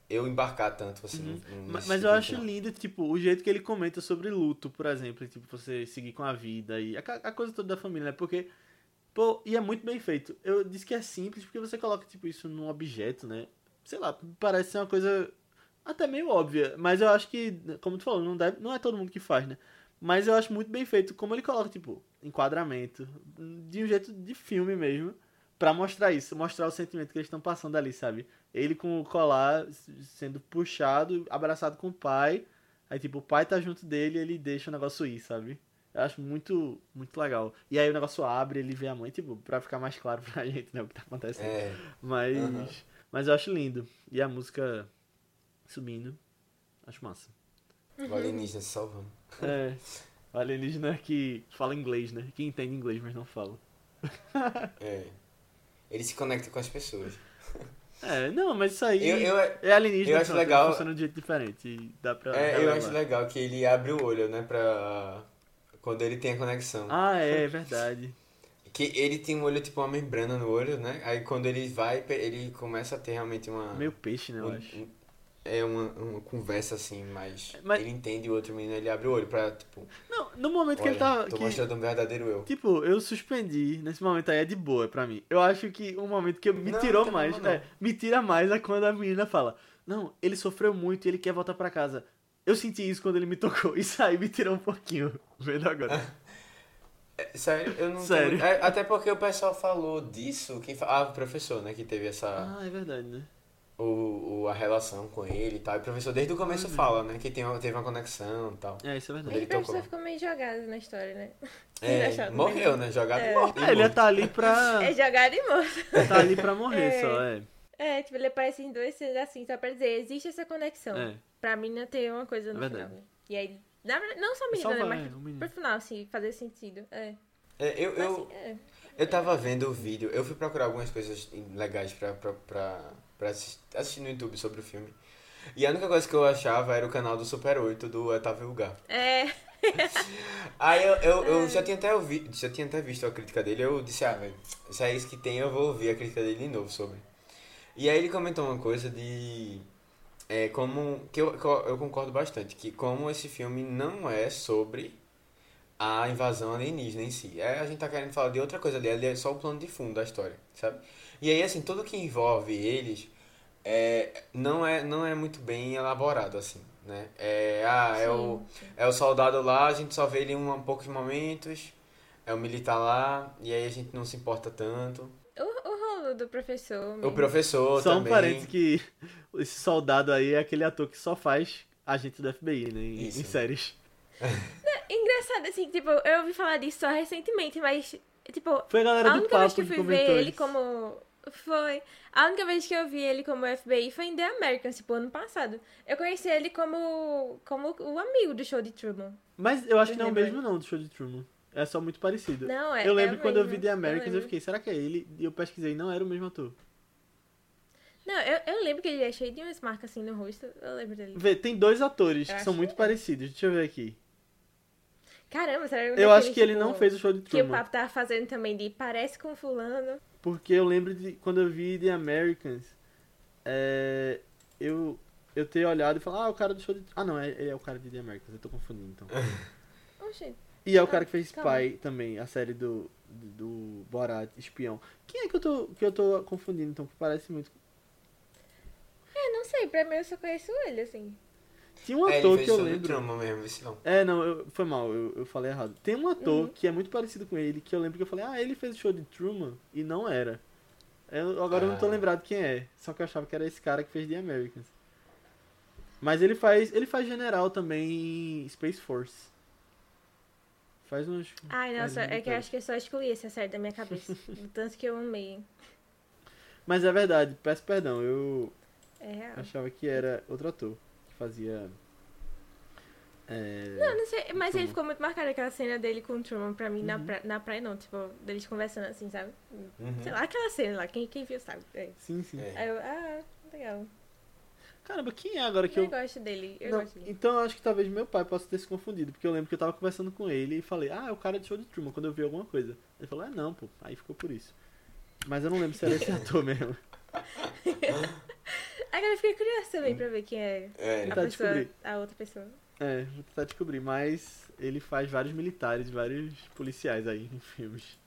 eu embarcar tanto, assim. Uhum. Mas tipo eu de acho lindo, tipo, o jeito que ele comenta sobre luto, por exemplo, tipo, você seguir com a vida e a, a coisa toda da família, né? Porque, pô, e é muito bem feito. Eu disse que é simples porque você coloca, tipo, isso num objeto, né? Sei lá, parece ser uma coisa até meio óbvia, mas eu acho que, como tu falou, não, deve, não é todo mundo que faz, né? Mas eu acho muito bem feito como ele coloca, tipo, enquadramento, de um jeito de filme mesmo, pra mostrar isso, mostrar o sentimento que eles estão passando ali, sabe? Ele com o colar sendo puxado, abraçado com o pai, aí tipo, o pai tá junto dele e ele deixa o negócio ir, sabe? Eu acho muito, muito legal. E aí o negócio abre, ele vê a mãe, tipo, pra ficar mais claro pra gente, né, o que tá acontecendo. É, Mas, Aham. mas eu acho lindo. E a música subindo, acho massa. o alienígena se salvando. É, o alienígena que fala inglês, né? Que entende inglês, mas não fala. É. Ele se conecta com as pessoas. É, não, mas isso aí Eu, eu, é alienígena, eu acho ele legal- funciona de jeito diferente. Dá pra é, eu acho legal que ele abre o olho, né, pra... Quando ele tem a conexão. Ah, é, é verdade. Que ele tem um olho, tipo, uma membrana no olho, né? Aí quando ele vai, ele começa a ter realmente uma... Meio peixe, né, eu um- acho. um- é uma, uma conversa, assim, mas, Mas- ele entende o outro menino, ele abre o olho pra, tipo... Não, no momento que Olha, ele tá. tô que- mostrando um verdadeiro eu. Tipo, eu suspendi, nesse momento aí é de boa pra mim. Eu acho que um momento que me Não, tirou não mais, é, me tira mais é quando a menina fala, não, ele sofreu muito e ele quer voltar pra casa. Eu senti isso quando ele me tocou, isso aí me tirou um pouquinho, vendo agora. É, Sério, eu não Sério. tenho- é, até porque o pessoal falou disso, quem. Ah, o professor, né, que teve essa... Ah, é verdade, né? O, o- a relação com ele e tal. E o professor desde o começo Uhum. fala, né, que tem, uma- teve uma conexão e tal. É, isso é verdade. Ele o professor tocou. ficou meio jogado na história, né? É, morreu, mesmo. né, jogado É. e morto. É, ele ia tá ali pra. É jogado e morto. tá ali pra morrer É. só, é. É, tipo, ele aparece em dois cenas assim, só pra dizer, existe essa conexão. É. Pra menina ter uma coisa no É verdade. final. E aí, na verdade, não só a menina, né? Mas é, o menino. pro final, assim, fazer sentido. É. É, eu, Mas, eu, assim, é. eu tava vendo o vídeo, eu fui procurar algumas coisas legais pra, pra, pra, pra assis- assistir no YouTube sobre o filme. E a única coisa que eu achava era o canal do Super 8 do Otávio Lugar. É, Aí eu, eu, eu já, tinha até ouvi, já tinha até visto a crítica dele, eu disse, ah, velho, se é isso que tem, eu vou ouvir a crítica dele de novo sobre. E aí ele comentou uma coisa de. É, como. Que eu, que eu eu concordo bastante, que como esse filme não é sobre a invasão alienígena em si. É, a gente tá querendo falar de outra coisa ali, ali é só o plano de fundo da história, sabe? E aí, assim, tudo que envolve eles é, não, é, não é muito bem elaborado, assim, né? É, ah, é o. sim. É o soldado lá, a gente só vê ele em um, poucos momentos. É o militar lá, e aí a gente não se importa tanto. O, o rolo do professor. O mesmo. professor Só um também. parênteses que esse soldado aí é aquele ator que só faz agente do FBI, né? Em, Isso. em séries. Engraçado, assim, tipo, eu ouvi falar disso só recentemente, mas, tipo, Foi a galera a do única vez papo que eu fui ver ele isso. como. Foi. A única vez que eu vi ele como FBI foi em The Americans, tipo, ano passado. Eu conheci ele como, como o amigo do show de Truman. Mas eu acho que não é o mesmo não do show de Truman. É só muito parecido. Não, é. eu é lembro o quando eu mesmo, vi The Americans, eu, lembro. fiquei, será que é ele? E eu pesquisei, não era o mesmo ator. Não, eu, eu lembro que ele é cheio de umas marcas assim no rosto. Eu lembro dele. Vê, tem dois atores Eu que são muito que- parecidos. Deixa eu ver aqui. Caramba, será Eu acho que ele não fez o show de tipo, Que o Truman. papo tava fazendo também de parece com fulano. Porque eu lembro de quando eu vi The Americans, é, eu, eu ter olhado e falar, ah, o cara do show de. Ah, não, é, ele é o cara de The Americans, eu tô confundindo então. Oxi. E é o cara que fez calma. Spy também, a série do, do, do Borat, espião. Quem é que eu tô, que eu tô confundindo então? Que parece muito. É, não sei, pra mim eu só conheço ele, assim. Tinha um É, ele ator fez que eu lembro. Truman mesmo, esse não. É, não, eu, foi mal, eu, eu falei errado. Tem um ator Uhum. que é muito parecido com ele, que eu lembro que eu falei, ah, ele fez o show de Truman, e não era. Eu- agora eu não tô Ah. lembrado quem é, só que eu achava que era esse cara que fez The Americans. Mas ele faz, ele faz general também em Space Force. Faz uns... Ai, nossa, é que eu acho que eu só excluí essa série da minha cabeça. do tanto que eu amei. Mas é verdade, peço perdão, eu É real. achava que era outro ator fazia. É... Não, não sei, mas Truman. ele ficou muito marcado aquela cena dele com o Truman pra mim na, Uhum. pra, na praia, não. Tipo, deles conversando assim, sabe? Uhum. Sei lá, aquela cena lá, quem, quem viu sabe. É. Sim, sim. É. Aí eu, ah, legal. Caramba, quem é agora que Eu, eu. gosto dele, eu Não, gosto dele. então eu acho que talvez meu pai possa ter se confundido, porque eu lembro que eu tava conversando com ele e falei, ah, é o cara de show de Truman, quando eu vi alguma coisa. Ele falou, ah, não, pô, aí ficou por isso. Mas eu não lembro se era esse ator mesmo. Agora eu fiquei curiosa também pra ver quem é É, a Tentar pessoa, descobrir. a outra pessoa. É, vou tentar descobrir, mas ele faz vários militares, vários policiais aí em filmes.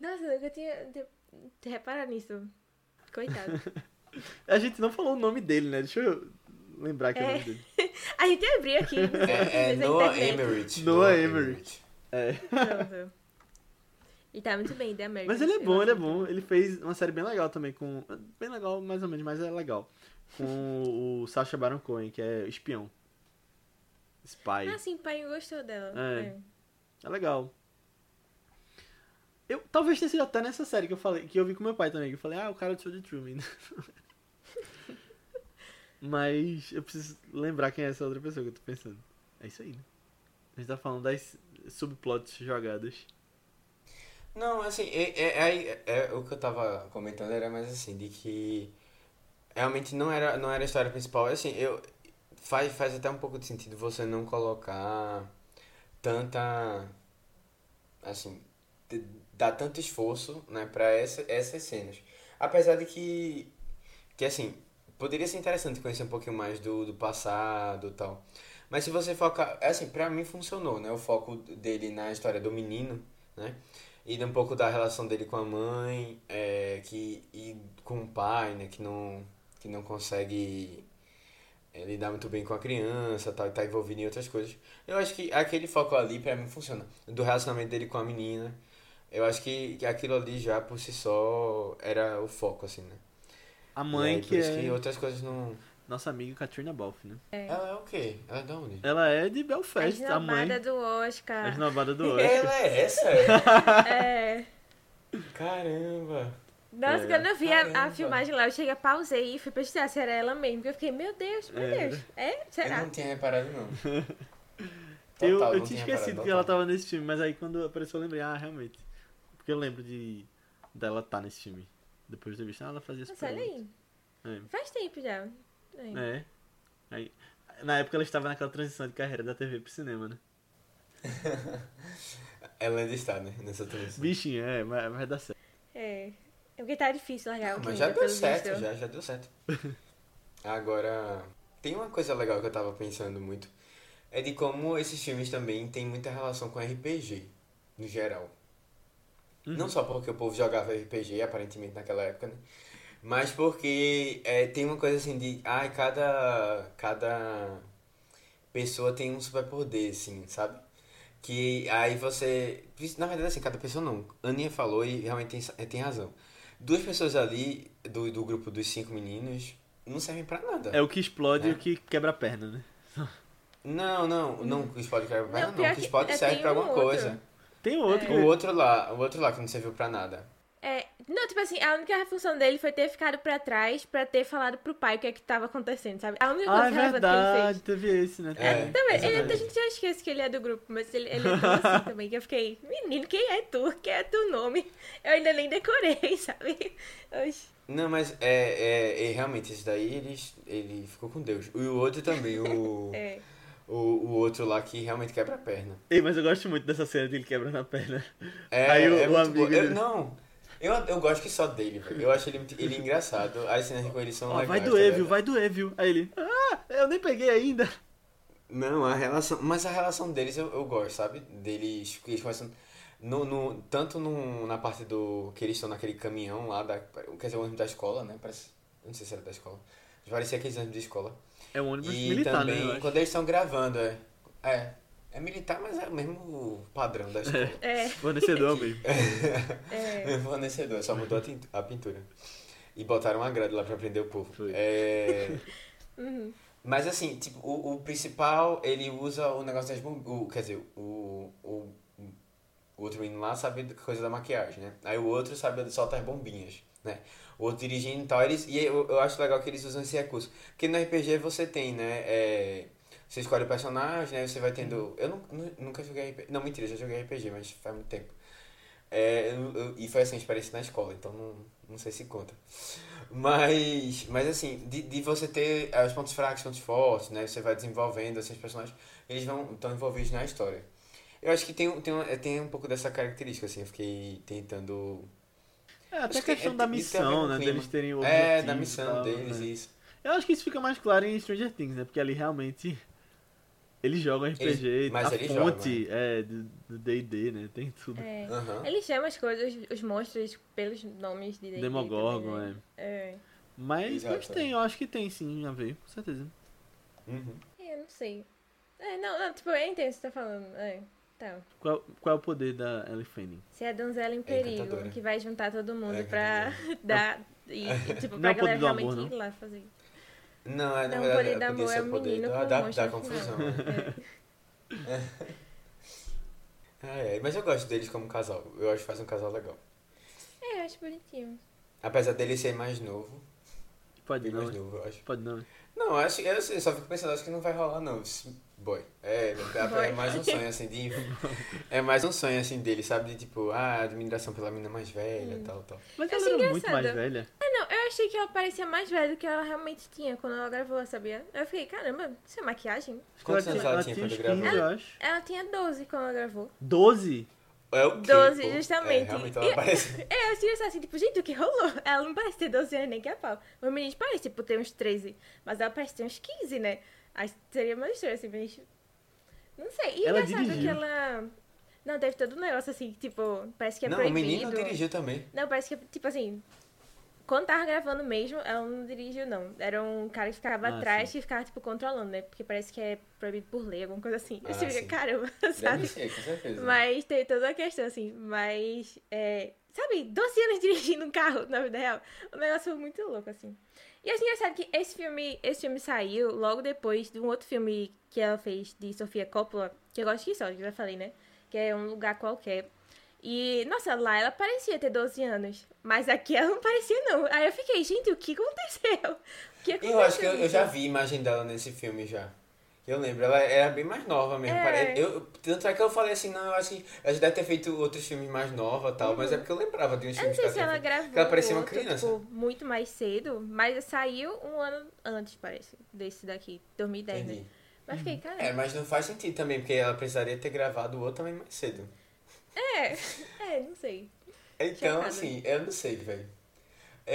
Nossa, eu nunca tinha reparado nisso. Coitado. A gente não falou o nome dele, né? Deixa eu lembrar que é o nome dele. A gente abriu aqui. é, é Noah. Emmerich. Noah Emmerich. É. Pronto. E tá muito bem, The Americans. Mas ele é bom, ele é bom. Ele fez uma série bem legal também com. Bem legal, mais ou menos, mas é legal. Com o Sacha Baron Cohen, que é espião. Spy. Ah, sim, pai gostou dela. É. É legal. Eu, talvez tenha sido até nessa série que eu falei, que eu vi com meu pai também, que eu falei, ah, o cara do show de Truman. Mas eu preciso lembrar quem é essa outra pessoa que eu tô pensando. É isso aí, né? A gente tá falando das subplots jogadas. Não, assim, é, é, é- é- o que eu tava comentando era mais assim, de que realmente não era, não era a história principal. Assim, eu, faz, faz até um pouco de sentido você não colocar tanta, assim, dar tanto esforço, né, pra essa, essas cenas. Apesar de que, que assim, poderia ser interessante conhecer um pouquinho mais do, do passado e tal. Mas se você focar, assim, pra mim funcionou, né, o foco dele na história do menino, né, e um pouco da relação dele com a mãe, é, que, e com o pai, né, que não, que não consegue é, lidar muito bem com a criança, tal, e tá envolvido em outras coisas. Eu acho que aquele foco ali, pra mim, funciona. Do relacionamento dele com a menina, eu acho que, que aquilo ali já, por si só, era o foco, assim, né? A mãe aí, por que isso é que outras coisas não... nossa amiga Katrina Balfe, né? Ela é o quê? Ela é de onde? Ela é de A Belfast, a mãe. esnobada do A Oscar. esnobada do Oscar. Ela é essa? É. Caramba! Nossa, É. quando eu vi a, a filmagem lá, eu cheguei, pausei e fui pesquisar se era ela mesmo. Porque eu fiquei, meu Deus, meu É. Deus. É? Eu Será? não tinha reparado, não. Eu, Total, eu não tinha reparado, esquecido que total. ela tava nesse filme, mas aí quando apareceu eu lembrei, ah, realmente. Porque eu lembro de dela estar nesse filme. Depois de ter visto, ah, ela fazia Nossa, super olha aí. É. Faz tempo já. É. É. Aí, na época ela estava naquela transição de carreira da TV pro cinema, né? Ela ainda está, né? Nessa transição. Bichinho, é, mas vai dar certo. É. É porque tá difícil largar o Mas já deu certo, visto. já, já deu certo. Agora, tem uma coisa legal que eu tava pensando muito. É de como esses filmes também têm muita relação com RPG, no geral. Uhum. Não só porque o povo jogava RPG, aparentemente, naquela época, né? Mas porque é, tem uma coisa assim de... Ai, cada... Cada pessoa tem um superpoder, assim, sabe? Que aí você... Na verdade, assim, cada pessoa não. Aninha falou e realmente tem, tem razão. Duas pessoas ali, do, do grupo dos cinco meninos, não servem pra nada. É o que explode e É. o que quebra a perna, né? Não, não, não, o que explode quebra pra Não, não, o que explode é, serve pra um alguma outro. coisa. Tem outro. O outro lá, o outro lá que não serviu pra nada. É, não, tipo assim, a única função dele foi ter ficado pra trás pra ter falado pro pai o que é que tava acontecendo, sabe? A única coisa Ah, é relevante que ele fez. verdade, teve esse, né? É. Também, ele, exatamente. a gente já esquece que ele é do grupo, mas ele, ele é assim também, que eu fiquei, menino, quem é tu? Quem é teu nome? Eu ainda nem decorei, sabe? Oxi. Não, mas é, é, é, realmente, esse daí ele, ele ficou com Deus. E o outro também, o, É. o, o outro lá que realmente quebra a perna. Ei, mas eu gosto muito dessa cena dele quebrando a perna. É, Aí o- é o amigo. Eu- não, eu, eu gosto que só dele, velho. Eu acho ele, ele engraçado. As cenas com ele são Ó, legais. vai tá doer, ligado? viu? Vai doer, viu? Aí ele, ah, eu nem peguei ainda. Não, a relação. Mas a relação deles eu, eu gosto, sabe? Deles. que Eles começam. No, no, tanto no, na parte do. que eles estão naquele caminhão lá, da, quer dizer, o ônibus da escola, né? Parece, não sei se era da escola. Parecia aqueles ônibus de escola. É um ônibus E militar, também, né? eu acho. quando eles estão gravando, é. É. É militar, mas é o mesmo padrão da escola. É, Fornecedor mesmo. é. É fornecedor, só mudou a, a pintura. E botaram uma grade lá pra prender o povo. Foi. É. Uhum. Mas assim, tipo, o, o principal, ele usa o negócio das bombinhas. Quer dizer, o, o, o outro menino lá sabe coisa da maquiagem, né? Aí o outro sabe soltar as bombinhas. né? O outro dirigindo e tal. Eles, e eu, eu acho legal que eles usam esse recurso. Porque no RPG você tem, né? É, você escolhe o personagem, né? Você vai tendo. Eu nu- nunca joguei RPG. Não, mentira, já joguei RPG, mas faz muito tempo. É, eu- eu- e foi assim, experiência na escola, então não, não sei se conta. Mas, mas assim, de, de você ter eh, os pontos fracos, pontos fortes, né? Você vai desenvolvendo esses personagens, eles vão estão envolvidos na história. Eu acho que tem, um- tem, tem um pouco dessa característica, assim, eu fiquei tentando. É, até a Acho que questão é- da missão, né? Deles terem o É, da missão tal, deles, né? isso. Eu acho que isso fica mais claro em Stranger Things, né? Porque ali realmente eles jogam RPG, Eles- mas a eles fonte é do D&D, né? Tem tudo. É. Aham. Ele chama as coisas, os monstros, pelos nomes de D&D Demogorgon, também, né? é. Mas, Exato, mas é. tem, eu acho que tem sim a ver, com certeza. Uhum. É, eu não sei. É, não, não, tipo, eu entendo o que você tá falando. É, tá. Qual, qual é o poder da Ellie Fanning? Se é a donzela em perigo, encantadora. que vai juntar todo mundo É pra dar. E, e, tipo, Não pra é galera realmente amor, ir lá fazer. Não, é, na Não, o verdade, poder é, é o poder menino da, monstro da no confusão. final. É. Ah, é, mas eu gosto deles como casal. Eu acho que faz um casal legal. É, eu acho bonitinho. Apesar dele ser mais novo. Pode Bem não, mais né? novo, eu acho. pode não. né? Não, eu acho, eu sei, só fico pensando, acho que não vai rolar não. Boy. É, é, Boy. é mais um sonho assim de. É mais um sonho assim dele, sabe? De tipo, ah, admiração pela menina mais velha e tal, tal. Mas Eu ela era muito mais engraçado. velha. Ah, não, eu achei que ela parecia mais velha do que ela realmente tinha quando ela gravou, sabia? Eu fiquei, caramba, isso é maquiagem? Quantos ela anos ela ela tinha quando gravou? 15, eu acho. Ela tinha 12 quando ela gravou. 12? É o quê? 12, pô? justamente. É, realmente ela E- parece. É, eu achei assim, tipo, gente, o que rolou? Ela não parece ter 12 anos nem que a pau. Os meninos parecem, tipo, ter uns 13. Mas ela parece ter uns 15, né? Aí seria mais estranho, assim, mas... Não sei. E Ela engraçado dirigiu. que ela... Não, deve ter um negócio assim, tipo, parece que é não, o proibido. menino dirigiu também. Não, parece que, tipo assim, quando tava gravando mesmo, ela não dirigiu, não. Era um cara que ficava Ah, atrás sim. e ficava, tipo, controlando, né? Porque parece que é proibido por lei, alguma coisa assim. Ah, você fica, caramba, Deve sabe? ser, com certeza. Mas tem toda a questão, assim. Mas, é, sabe, 12 anos dirigindo um carro na vida real. O negócio foi muito louco, assim. E assim, engraçado que esse filme, esse filme saiu logo depois de um outro filme que ela fez de Sofia Coppola, que eu gosto de só, que eu já falei, né? Que é um lugar qualquer. E, nossa, lá ela parecia ter 12 anos. Mas aqui ela não parecia, não. Aí eu fiquei, gente, o que aconteceu? O que aconteceu? Eu acho que eu, eu já vi a imagem dela nesse filme já. Eu lembro, ela era bem mais nova mesmo. É. pare- Eu, tanto é que eu falei assim, não, eu acho que ela já deve ter feito outros filmes mais nova e tal, mas é porque eu lembrava de uns Eu não filmes sei que se ela feito. gravou ela parecia uma outro, criança. tipo, muito mais cedo, mas saiu um ano antes, parece, desse daqui, 2010, né? Entendi. Mas fiquei, cara, É, mas não faz sentido também, porque ela precisaria ter gravado o outro também mais cedo. é, é, não sei. Então, assim, eu não sei, velho.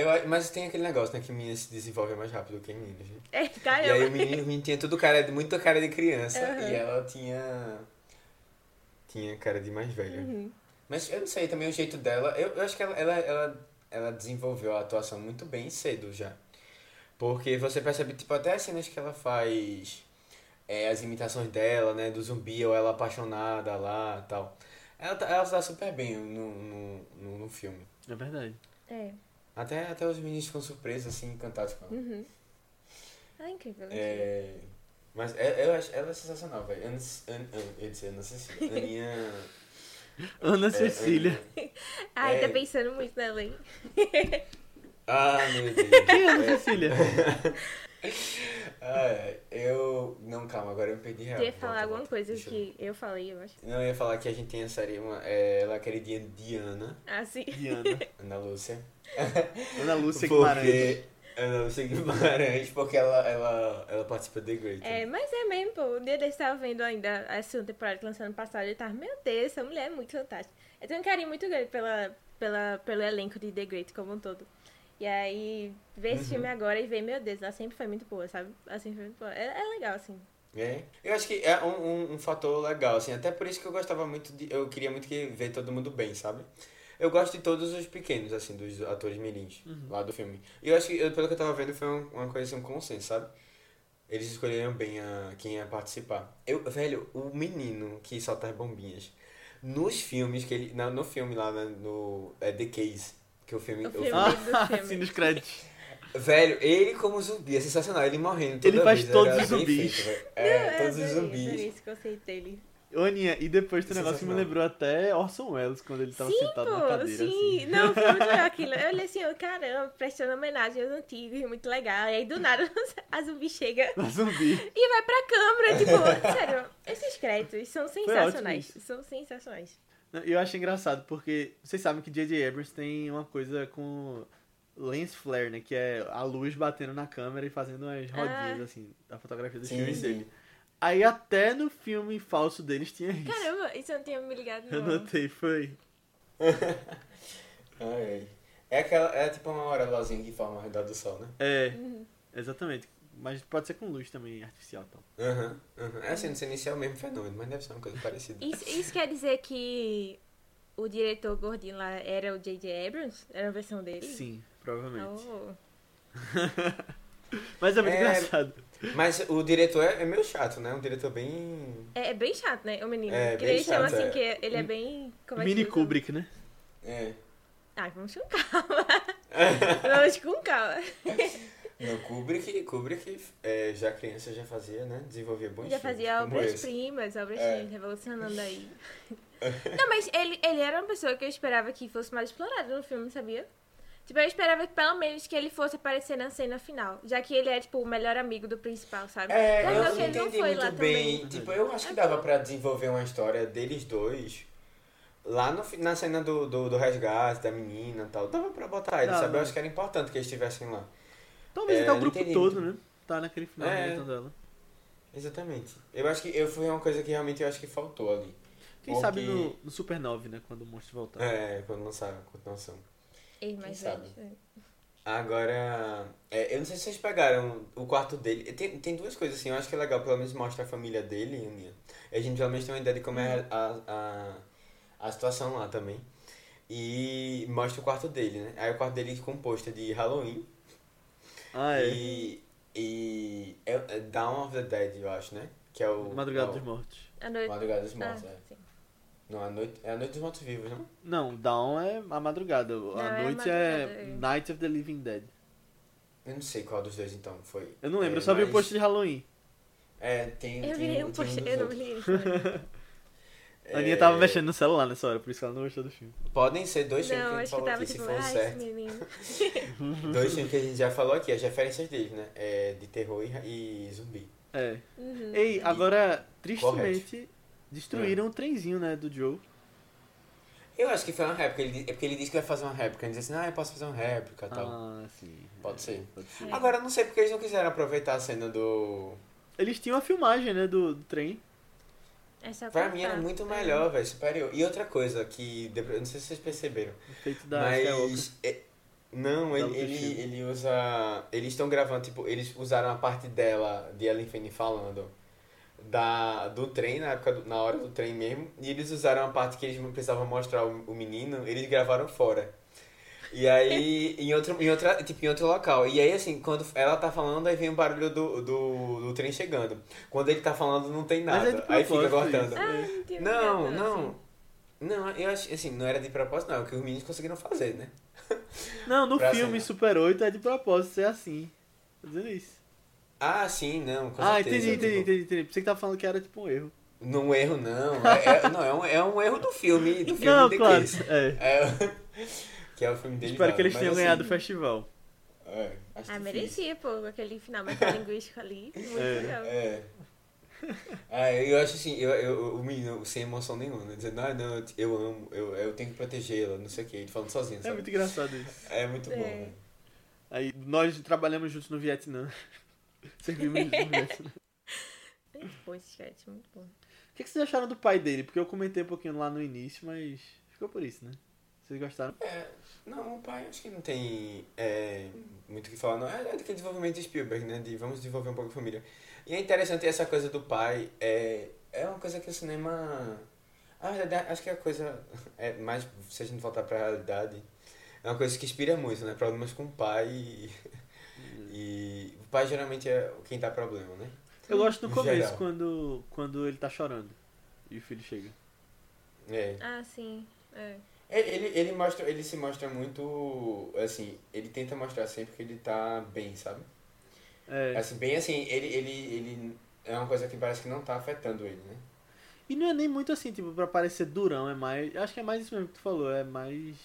Eu, mas tem aquele negócio, né, que menina se desenvolve mais rápido que meninos, né? É, E aí caramba. o menino, o menino tinha tudo cara de, muito cara de criança Aham. e ela tinha. Tinha cara de mais velha. Uhum. Mas eu não sei, também o jeito dela. Eu, eu acho que ela, ela, ela, ela desenvolveu a atuação muito bem cedo já. Porque você percebe, tipo, até as cenas que ela faz. é, as imitações dela, né? Do zumbi ou ela apaixonada lá e tal. Ela, tá- ela tá super bem no, no, no, no filme. É verdade. É, Até, até os meninos ficam surpresos, assim, encantados com ela. uhum. Ah, incrível. É, mas é- eu acho ela é sensacional, velho. Ana, Ana, Ana, eu ia dizer Ana Cecília. Aninha. Ana é, Cecília. Aninha. Ai, é- tá pensando muito nela, hein? Ah, meu Deus. Quem é Ana Cecília? Ah, é, eu. Não, calma, agora eu me perdi real. Tu ia Volta, falar alguma volta. coisa Deixa eu- que eu falei, eu acho. Não, eu ia falar que a gente tem a série, uma, é, ela é queridinha Diana, Ah, sim. Diana. Ana Lúcia. Ana Lúcia Guimarães. Porque. Ana Lúcia Guimarães, porque ela, ela, ela participa de The Great. É, mas é mesmo, pô. Um dia desse tava vendo ainda a segunda temporada que lançou ano passado. Ele tava, meu Deus, essa mulher é muito fantástica. Eu tenho um carinho muito grande pela, pela, pelo elenco de The Great como um todo. E aí, ver esse Uhum. filme agora e ver, meu Deus, ela sempre foi muito boa, sabe? Ela sempre foi muito boa. É, é legal, assim. É. Eu acho que é um, um, um fator legal, assim, até por isso que eu gostava muito de. Eu queria muito que ver todo mundo bem, sabe? Eu gosto de todos os pequenos, assim, dos atores mirins lá do filme. E eu acho que, eu- pelo que eu tava vendo, foi um- uma coisa assim, um consenso, sabe? Eles escolheram bem a, quem ia participar. Eu, velho, o menino que solta as bombinhas. Nos filmes que ele. na- no filme lá na- no. É The Case. Que o filme. O o filme Ah, do filme. sim, nos créditos. Velho, ele como zumbi é sensacional. Ele morrendo toda Ele faz vez, todos os zumbis. feito, é, Não, todos os adorei, zumbis. adorei esse conceito dele. Ô, Aninha, e depois tem um negócio que me lembrou até Orson Welles, quando ele tava sim, sentado na pô, cadeira, sim. assim. Não, foi muito legal aquilo. Eu olhei assim, ó, caramba, prestando homenagem aos antigos, muito legal. E aí, do nada, a zumbi chega Na zumbi. e vai pra câmera, tipo, sério, esses créditos são sensacionais. São sensacionais. E eu acho engraçado, porque vocês sabem que J.J. Abrams tem uma coisa com lens flare, né? Que é a luz batendo na câmera e fazendo umas rodinhas, Ah. assim, da fotografia dos Sim, filmes sim. dele. Aí até no filme falso deles tinha isso. Caramba, isso eu não tinha me ligado, Eu não. notei, foi. Ai, ai. É aquela. É tipo uma auréolazinha que forma ao redor do sol, né? É, Uhum. exatamente. Mas pode ser com luz também, artificial e tal. Aham, aham. É assim, não sei nem se é o mesmo fenômeno, mas deve ser uma coisa parecida. Isso, isso quer dizer que o diretor gordinho lá era o J.J. Abrams? Era a versão dele? Sim, provavelmente. Oh. Mas é muito É, engraçado. Mas o diretor é, é meio chato, né? Um diretor bem. É, é bem chato, né, o menino? É, que bem ele chama assim, é. que ele é bem... Como é Mini? Kubrick, né? É. Ah, vamos com calma. vamos com calma. No Kubrick, Kubrick é, já criança já fazia, né? Desenvolvia bons Já fazia obras-primas, É. obras-primas, revolucionando aí. Não, mas ele, ele era uma pessoa que eu esperava que fosse mais explorada no filme, sabia? Tipo, eu esperava pelo menos que ele fosse aparecer na cena final. Já que ele é, tipo, o melhor amigo do principal, sabe? É, Mas eu não, não que ele não entendi foi muito lá bem. também. Tipo, eu acho que dava pra desenvolver uma história deles dois lá no, na cena do, do, do resgate da menina e tal. Dava pra botar eles, Dava. sabe? Eu acho que era importante que eles estivessem lá. Talvez É, até o grupo entendi todo, né? Tá naquele final É. dela. Exatamente. Eu acho que eu, foi uma coisa que realmente eu acho que faltou ali. Quem Porque- sabe no, no Supernova, né? Quando o monstro voltar. É, quando lançaram a continuação. Ei, mais Quem sabe? velhos. né? Agora, é, eu não sei se vocês pegaram o quarto dele. Tem, tem duas coisas assim, eu acho que é legal, pelo menos mostra a família dele, Aninha. A gente pelo menos tem uma ideia de como é a, a, a situação lá também. E mostra o quarto dele, né? Aí o quarto dele é composto de Halloween Ah, é. e, e é, é Dawn of the Dead, eu acho, né? Que é o. Madrugada é o- dos Mortos. A noite... Madrugada dos Ah, Mortos, é. sim. Não, a noite, é a Noite dos Mortos Vivos, não? Não, Dawn é a madrugada. Não, a é a noite é, madrugada, é. Night of the Living Dead. Eu não sei qual dos dois então foi. Eu não lembro, É, eu só vi o post de Halloween. É, tem. Eu virei um post... dos Eu não vi né? A Aninha tava É, mexendo no celular nessa hora, por isso que ela não gostou do filme. Podem ser dois filmes Não, que a gente falou aqui, se tipo, for ah, certo. Dois filmes que a gente já falou aqui, as referências deles, né? É de terror e, e zumbi. É. Uhum. Ei, agora, tristemente, destruíram É. o trenzinho, né, do Joe. Eu acho que foi uma réplica, ele, é porque ele disse que vai fazer uma réplica. Ele disse assim, ah, eu posso fazer uma réplica e tal. Ah, sim. Pode ser. Pode ser. É. Agora, eu não sei porque eles não quiseram aproveitar a cena do... Eles tinham a filmagem, né, do, do trem. É Pra cortar. mim era muito É. melhor, velho, superior. E outra coisa que, depois- não sei se vocês perceberam, Feito da mas... é- não, ele, ele, ele usa... Eles estão gravando, tipo, eles usaram a parte dela, de Ellen Fanning falando, da, do trem, na, época do- na hora do trem mesmo, e eles usaram a parte que eles não precisavam mostrar o, o menino, eles gravaram fora. E aí, em outro, em, outra, tipo, em outro local. E aí, assim, quando ela tá falando, aí vem o barulho do, do, do trem chegando. Quando ele tá falando, não tem Mas nada. é aí fica cortando. Ah, não tinha Não, não. assim. Não, eu acho, assim, não era de propósito, não. É o que os meninos conseguiram fazer, né? Não, no Pra filme cena. Super 8 é de propósito ser assim. Tô dizendo isso. Ah, sim, não, com ah, certeza. entendi, entendi, tipo, entendi, entendi. Pensei que tava falando que era tipo um erro. Num erro, não. É, é- não, é um, é um erro do filme. Do filme Não, The claro. Case. É. É, que é o filme dele. Espero que eles tenham assim, ganhado o festival. É, acho Ah, merecia, pô, aquele final metalinguístico ali. Muito É. legal. É. Ah, eu acho assim, eu, eu, o menino sem emoção nenhuma, né? Dizendo, ah, não, eu, amo, eu, eu tenho que protegê-la, não sei o que, ele falando sozinho, É sabe? muito engraçado isso. É muito bom, É. né? Aí nós trabalhamos juntos no Vietnã. No Vietnã. Muito bom esse sketch, muito bom. O que que vocês acharam do pai dele? Porque eu comentei um pouquinho lá no início, mas ficou por isso, né? Vocês gostaram? É, não, o pai acho que não tem é, muito o que falar, não. É, é daquele desenvolvimento de Spielberg, né? De vamos desenvolver um pouco a família. E é interessante essa coisa do pai, é, é uma coisa que o cinema. Na verdade, acho que é a coisa. É mais, se a gente voltar pra realidade, é uma coisa que inspira muito, né? Problemas com o pai. E, e o pai geralmente é quem dá problema, né? Eu gosto no No começo, geral. quando, quando ele tá chorando e o filho chega. É. Ah, sim. É. Ele, ele, ele mostra, ele se mostra muito, assim, ele tenta mostrar sempre que ele tá bem, sabe? É. Assim, bem assim, ele, ele, ele é uma coisa que parece que não tá afetando ele, né? E não é nem muito assim, tipo, pra parecer durão, é mais. Acho que é mais isso mesmo que tu falou, é mais.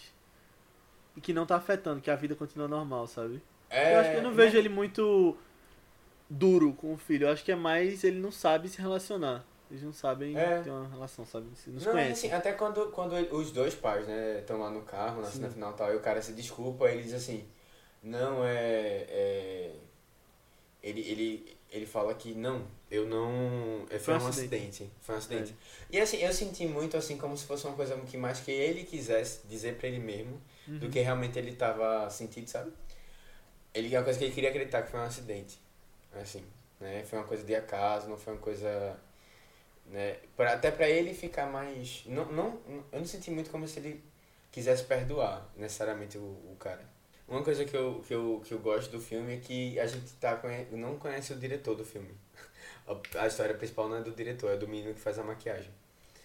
E que não tá afetando, que a vida continua normal, sabe? É, eu acho que eu não vejo ele muito duro com o filho. Eu acho que é mais ele não sabe se relacionar. Eles não sabem É. ter uma relação, sabe? Não se Não, conhecem. assim, até quando, quando ele- os dois pais, né, estão lá no carro, na Sim. cena final e tal, e o cara se desculpa, ele diz assim, não, é... é... Ele, ele, ele fala que não, eu não... é, Foi, Foi um acidente. acidente. Foi um acidente. E assim, eu senti muito assim, como se fosse uma coisa que mais que ele quisesse dizer pra ele mesmo, do Uhum. que realmente ele tava sentindo, sabe? Ele, é uma coisa que ele queria acreditar que foi um acidente, assim, né? Foi uma coisa de acaso, não foi uma coisa, né? Pra, até pra ele ficar mais, não, não, eu não senti muito como se ele quisesse perdoar necessariamente o, o cara. Uma coisa que eu, que, eu, que eu gosto do filme é que a gente tá, conhe- não conhece o diretor do filme. A, a história principal não é do diretor, é do menino que faz a maquiagem.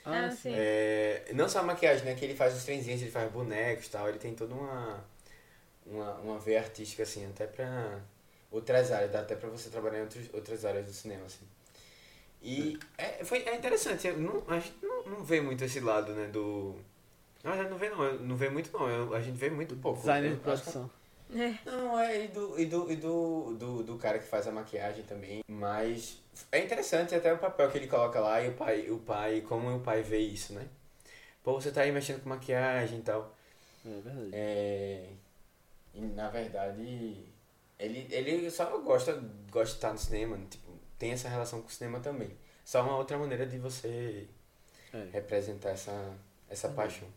Ah, Ah, sim. sim. É, não só a maquiagem, né? Que ele faz os trenzinhos, ele faz bonecos e tal. Ele tem toda uma, uma, uma veia artística, assim, até pra outras áreas. Dá até pra você trabalhar em outros, outras áreas do cinema, assim. E é, foi, é interessante. Não, a gente não, não vê muito esse lado, né? Do... Não, não vê não. Não vê muito não. eu- a gente vê muito pouco. Designer de produção. É. não, é, e do, e do, e do, do, do cara que faz a maquiagem também. Mas é interessante até o papel que ele coloca lá e o pai, o pai, como o pai vê isso, né? Pô, você tá aí mexendo com maquiagem e tal. É verdade. É, e na verdade, ele, ele só gosta, gosta de estar no cinema, tipo, tem essa relação com o cinema também. Só uma outra maneira de você É. representar essa, essa paixão.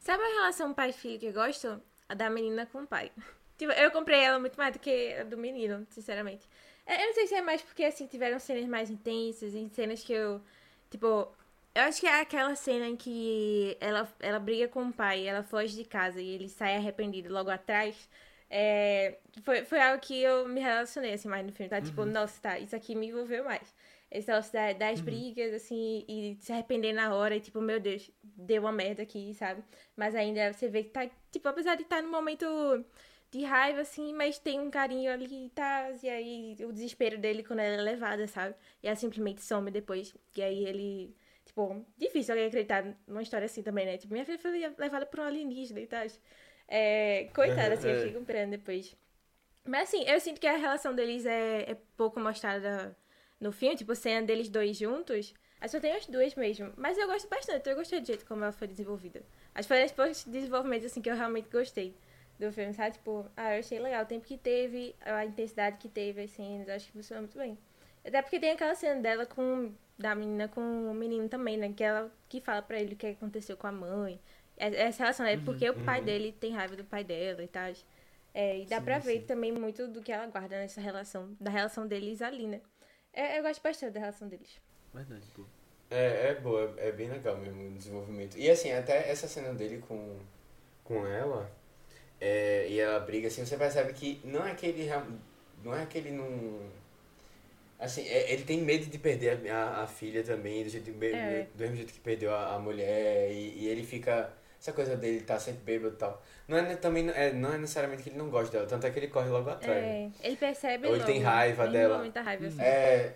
Sabe a relação pai-filho que eu gosto? A da menina com o pai. Tipo, eu comprei ela muito mais do que a do menino, sinceramente. É, Eu não sei se é mais porque, assim, tiveram cenas mais intensas, em cenas que eu. Tipo, eu acho que é aquela cena em que ela, ela briga com o pai, ela foge de casa e ele sai arrependido logo atrás. É, foi, foi algo que eu me relacionei, assim, mais no filme, tá? Tipo, nossa, tá, isso aqui me envolveu mais. Esse negócio da- das brigas, assim, e se arrepender na hora, e tipo, meu Deus, deu uma merda aqui, sabe? Mas ainda você vê que tá, tipo, apesar de estar num momento de raiva, assim, mas tem um carinho ali e tá, e aí o desespero dele quando ela é levada, sabe? E ela simplesmente some depois. E aí ele, tipo, difícil alguém acreditar numa história assim também, né? Tipo, minha filha foi levada por um alienígena e tal. É, coitada, assim, eu É. fico compreendendo depois. Mas assim, eu sinto que a relação deles é, é pouco mostrada no filme, tipo, cena deles dois juntos. Acho que só tem as duas mesmo. Mas eu gosto bastante, eu gostei do jeito como ela foi desenvolvida. Acho que foi das poucos desenvolvimentos, assim, que eu realmente gostei do filme, sabe? Tipo, ah, eu achei legal o tempo que teve, a intensidade que teve, as cenas, acho que funcionou muito bem. Até porque tem aquela cena dela com, da menina com o menino também, né? Que ela que fala pra ele o que aconteceu com a mãe. É- Essa relação é porque o pai dele tem raiva do pai dela e tal. É, e dá Sim, pra ver sim. também muito do que ela guarda nessa relação, da relação deles ali, né? É, eu gosto bastante da relação deles. Verdade, pô. É, é boa, é bem legal mesmo o desenvolvimento. E assim, até essa cena dele com, com ela, é, e ela briga assim, você percebe que não é que ele não é que ele não assim, é- ele tem medo de perder a, a- filha também, do, jeito, É. do mesmo jeito que perdeu a, a mulher, e, e ele fica essa coisa dele tá sempre bêbado e tal. Não é também não é, não é necessariamente que ele não gosta dela, tanto é que ele corre logo atrás. né? É, ele percebe Ou ele logo, tem raiva em dela. muita raiva, assim. É,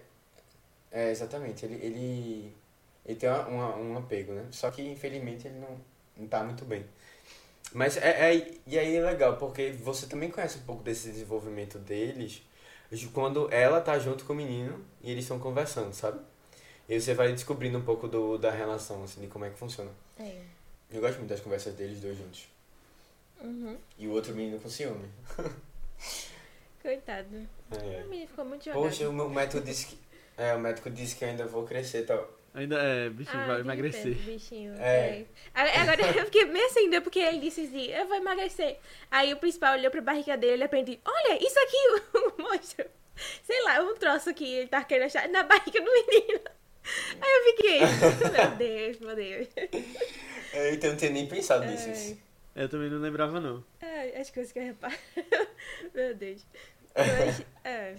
é exatamente. Ele, ele, ele tem uma, uma- um apego, né? Só que infelizmente ele não, não tá muito bem. Mas é, é, e aí é legal, porque você também conhece um pouco desse desenvolvimento deles de quando ela tá junto com o menino e eles estão conversando, sabe? E aí você vai descobrindo um pouco do, da relação, assim, de como é que funciona. É. Eu gosto muito das conversas deles dois juntos. Uhum. E o outro menino com ciúme. Coitado. É. O menino ficou muito jogado. Poxa, o meu médico disse que. É, o médico disse que eu ainda vou crescer e tal. Ainda é, bichinho, Ah, vai de emagrecer. repente, bichinho. É. É. Agora eu fiquei meio assim, né? Porque ele disse assim, eu vou emagrecer. Aí o principal olhou pra barriga dele e aprendeu, olha, isso aqui, o monstro. Sei lá, um troço que ele tá querendo achar na barriga do menino. Aí eu fiquei, meu Deus, meu Deus. É, então eu não tinha nem pensado nisso. Isso. Eu também não lembrava, não. Ai, as coisas que eu reparo. Meu Deus. Mas, é. Eu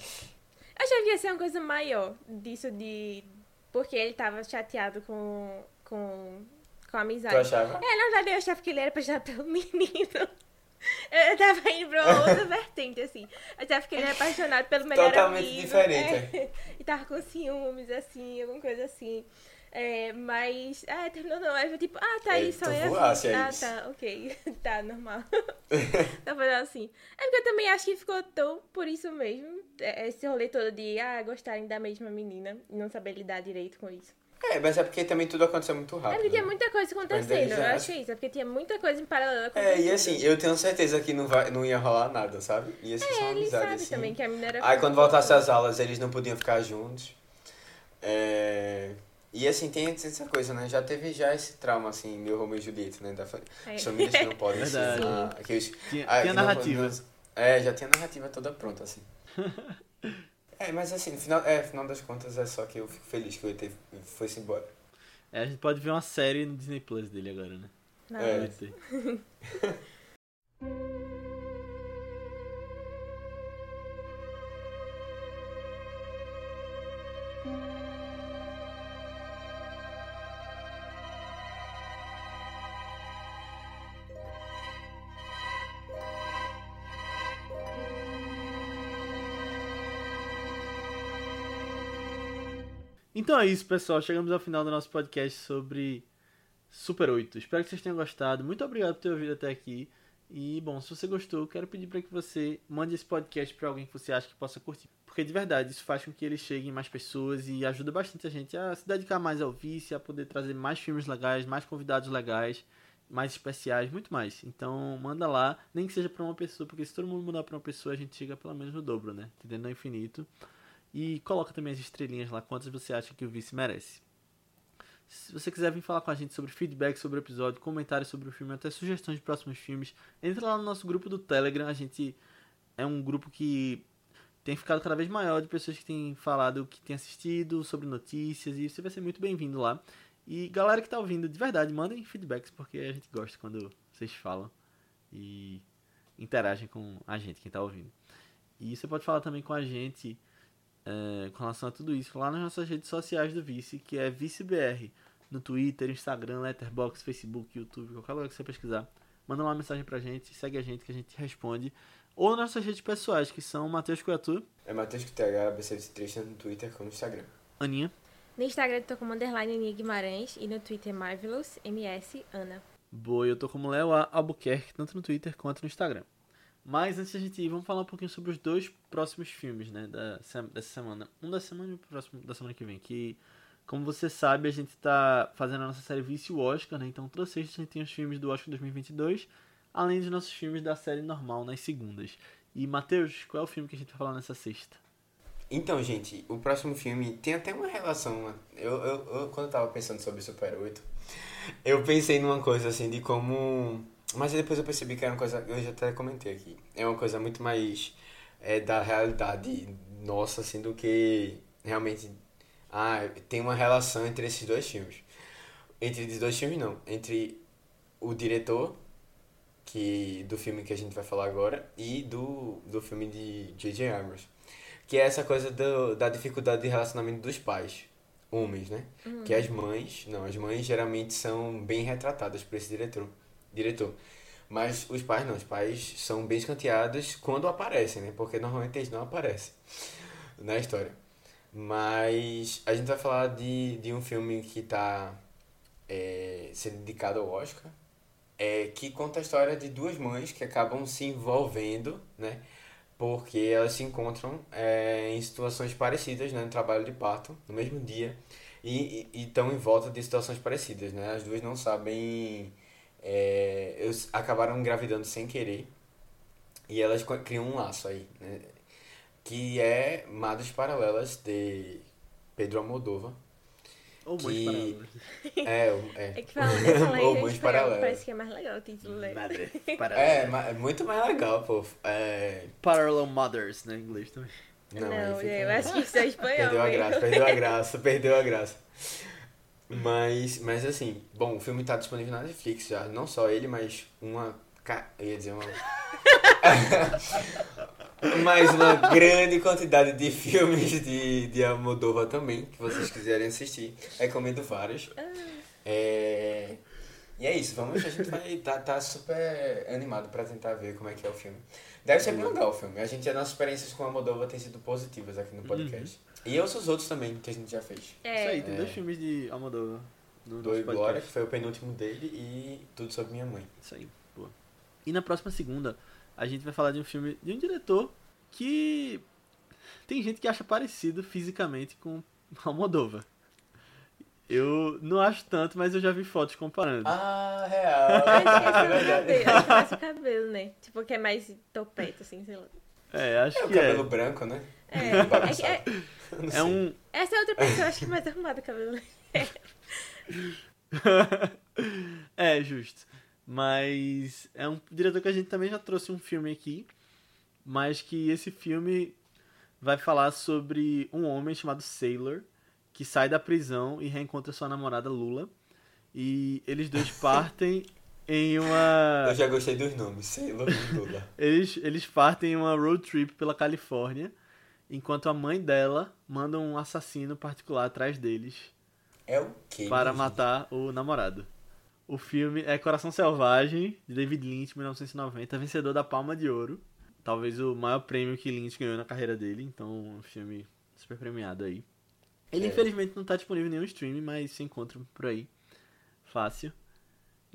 achava que ia ser uma coisa maior disso de. Porque ele tava chateado com. com. com a amizade. Tu achava? É, na verdade eu achava que ele era apaixonado pelo menino. Eu tava indo pra uma outra vertente, assim. Eu achava que ele era apaixonado pelo melhor Totalmente amigo. diferente, é. E tava com ciúmes, assim, alguma coisa assim. É, mas. Ah, terminou não. Aí eu tipo, ah, tá É, aí, só é assim. é ah, isso. tá, ok. tá, normal. tá fazendo assim. É porque eu também acho que ficou tão por isso mesmo. é, Esse rolê todo de, ah, gostarem da mesma menina e não saber lidar direito com isso. É, mas é porque também tudo aconteceu muito É rápido. porque tinha né? muita coisa acontecendo. eles Eu acho isso. É porque tinha muita coisa em paralelo É, acontecendo. e assim, eu tenho certeza que não, vai, não ia rolar nada, sabe? Ia ser só uma É, Ele amizade, sabe assim. também que a menina era. Aí quando voltasse às aulas, eles não podiam ficar juntos. É... E assim, tem essa coisa, né? Já teve já esse trauma, assim, meu Romeo e Julieta, né? Da fa... É. As famílias que não podem. Verdade. ah. Tinha, ah, tinha narrativa. não- É, já tinha a narrativa toda pronta, assim. é, mas assim, no final, é, final das contas é só que eu fico feliz que o ET foi-se embora. É, a gente pode ver uma série no Disney Plus dele agora, né? Não, É. Então é isso, pessoal. Chegamos ao final do nosso podcast sobre Super 8. Espero que vocês tenham gostado. Muito obrigado por ter ouvido até aqui. E, bom, se você gostou, quero pedir para que você mande esse podcast para alguém que você acha que possa curtir. Porque, de verdade, isso faz com que ele chegue em mais pessoas e ajuda bastante a gente a se dedicar mais ao vice, a poder trazer mais filmes legais, mais convidados legais, mais especiais, muito mais. Então, manda lá, nem que seja para uma pessoa, porque se todo mundo mandar para uma pessoa, a gente chega pelo menos no dobro, né? Entendendo? Ao infinito. E coloca também as estrelinhas lá, quantas você acha que o vice merece. Se você quiser vir falar com a gente sobre feedback sobre o episódio, comentários sobre o filme, até sugestões de próximos filmes, entra lá no nosso grupo do Telegram. A gente é um grupo que tem ficado cada vez maior de pessoas que têm falado que têm assistido, sobre notícias, e você vai ser muito bem-vindo lá. E galera que tá ouvindo, de verdade, mandem feedbacks, porque a gente gosta quando vocês falam e interagem com a gente, quem tá ouvindo. E você pode falar também com a gente é, com relação a tudo isso lá nas nossas redes sociais do Vice, que é ViceBR, no Twitter, Instagram, Letterboxd, Facebook, YouTube, qualquer lugar que você pesquisar. Manda uma mensagem pra gente, segue a gente que a gente responde. Ou nas nossas redes pessoais, que são Matheus Coiatu, É Matheus QTH, BC3, tanto no Twitter como no Instagram. Aninha. No Instagram eu tô como underline Aninha Guimarães e no Twitter Marvelous MS Ana. Boa, eu tô como Léo A. Albuquerque, tanto no Twitter quanto no Instagram. Mas antes da gente ir, vamos falar um pouquinho sobre os dois próximos filmes, né, da, dessa semana. Um da semana e o próximo da semana que vem, que, como você sabe, a gente tá fazendo a nossa série Vice o Oscar, né, então toda sexta a gente tem os filmes do Oscar 2022, além dos nossos filmes da série normal nas segundas. E, Matheus, qual é o filme que a gente vai falar nessa sexta? Então, gente, o próximo filme tem até uma relação. Eu, eu, eu quando eu tava pensando sobre Super 8, eu pensei numa coisa assim de como. Mas depois eu percebi que era uma coisa. Eu já até comentei aqui. É uma coisa muito mais é, da realidade nossa, assim, do que realmente. Ah, tem uma relação entre esses dois filmes. Entre esses dois filmes, não. Entre o diretor que do filme que a gente vai falar agora e do, do filme de J.J. Abrams. Que é essa coisa do, da dificuldade de relacionamento dos pais, homens, né? Que as mães, não, as mães geralmente são bem retratadas por esse diretor. Diretor. Mas os pais não, os pais são bem escanteados quando aparecem, né? Porque normalmente eles não aparecem na história. Mas a gente vai falar de, de um filme que está é, sendo indicado ao Oscar, é, que conta a história de duas mães que acabam se envolvendo, né? Porque elas se encontram é, em situações parecidas, né? No trabalho de parto, no mesmo dia, e estão em volta de situações parecidas, né? As duas não sabem... É, eles acabaram engravidando sem querer, e elas criam um laço aí, né? Que é Madres Paralelas, de Pedro Almodóvar. Ou Mães Que- Paralelas. É, é. É que fala, eu falei Ou Mães Paralelas. parece que é mais legal o título, né? Madre É, Paralelas. ma- é muito mais legal, pô. É, Parallel Mothers, né, em inglês também. Não, aí fica- eu acho que isso é espanhol Perdeu a graça, perdeu a graça, perdeu a graça. Mas, mas assim, bom, o filme tá disponível na Netflix já. Não só ele, mas uma. Eu ia dizer uma. mais uma grande quantidade de filmes de, de Almodóvar também, que vocês quiserem assistir. Recomendo vários. É... E é isso, vamos, a gente vai tá, tá super animado pra tentar ver como é que é o filme. Deve ser bem legal o filme. A gente, as nossas experiências com a Moldova têm sido positivas aqui no podcast. E eu sou os outros também, que a gente já fez. Isso É, aí, tem É. dois filmes de Almodóvar no Do Glória, podcast. que foi o penúltimo dele, e Tudo Sobre Minha Mãe. Isso aí, boa. E na próxima segunda, a gente vai falar de um filme de um diretor que tem gente que acha parecido fisicamente com Almodóvar. Eu não acho tanto, mas eu já vi fotos comparando. Ah, real. acho que é mais o verdade. cabelo, acho que é mais o cabelo, né? Tipo, que é mais topete, assim, sei lá. É, acho É o que é. cabelo branco, né? É, é, que- é- É um. essa é outra pessoa, acho que mais arrumada o cabelo. é, justo. Mas é um diretor que a gente também já trouxe um filme aqui. Mas que esse filme vai falar sobre um homem chamado Sailor que sai da prisão e reencontra sua namorada Lula. E eles dois partem em uma. Eu já gostei dos nomes, Sailor e Lula. Eles, eles partem em uma road trip pela Califórnia, enquanto a mãe dela manda um assassino particular atrás deles É o quê? para matar o namorado. O filme é Coração Selvagem, de David Lynch, 1990, vencedor da Palma de Ouro. Talvez o maior prêmio que Lynch ganhou na carreira dele, então um filme super premiado aí. Ele É. infelizmente não tá disponível em nenhum stream, mas se encontra por aí. Fácil.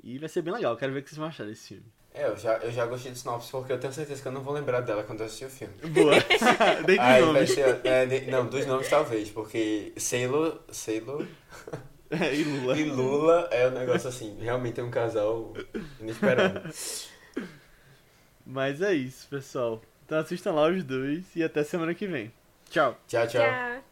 E vai ser bem legal, quero ver o que vocês vão achar desse filme. É, eu já, eu já gostei do sinopse porque eu tenho certeza que eu não vou lembrar dela quando eu assistir o filme. Boa! Dei vai nomes. ser. é, de- não, dos nomes talvez, porque Sailor, Sailor É, e Lula. e Lula é um negócio assim, realmente é um casal inesperado. Mas é isso, pessoal. Então assistam lá os dois e até semana que vem. Tchau! Tchau, tchau. Tchau.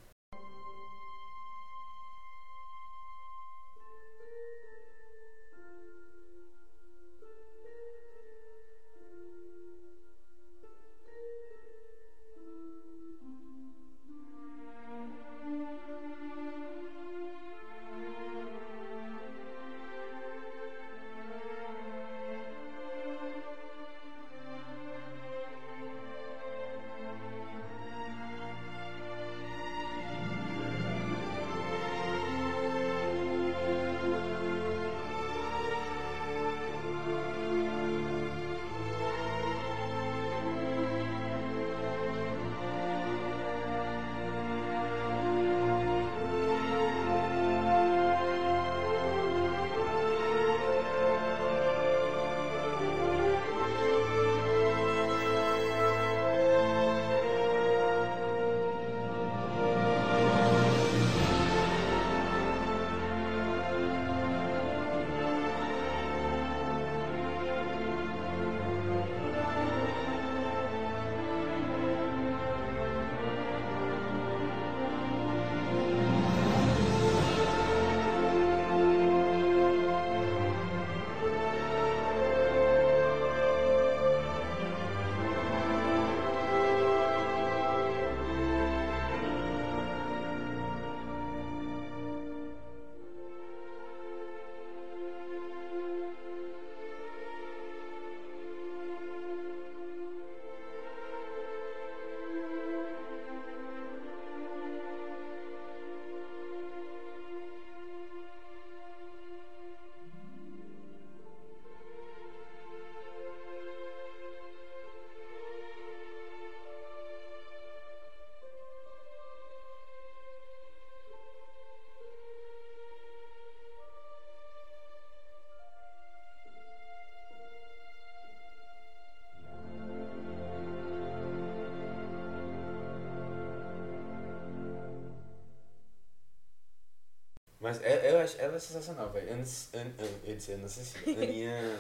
Acho ela é sensacional, velho. Ana, Ana, Ana, eu dizer Ana Cecília. Aninha.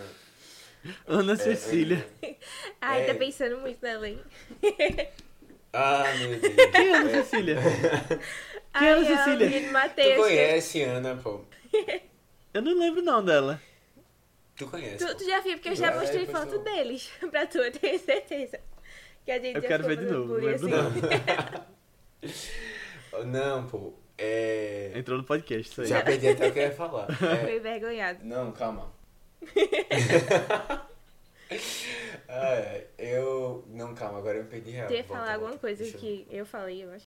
Ana é, Cecília. Ana- Ai, É. tá pensando muito nela, hein? Ah, meu Deus. Quem é Ana Cecília? Quem é Ana a Cecília? Tu conhece Ana, pô. Eu não lembro não dela. Tu conhece. Tu, tu já viu, porque eu já É, mostrei pessoal. foto deles pra tu, eu tenho certeza. Que a gente Eu já quero ver de novo, não lembro assim. Não, pô. É. Entrou no podcast, isso aí. Já perdi até o que eu ia falar. É, Foi envergonhado. Não, calma. Ah, eu. Não, calma, agora eu me perdi real. Tu ia Volta, falar alguma coisa Deixa eu- que eu falei, eu acho.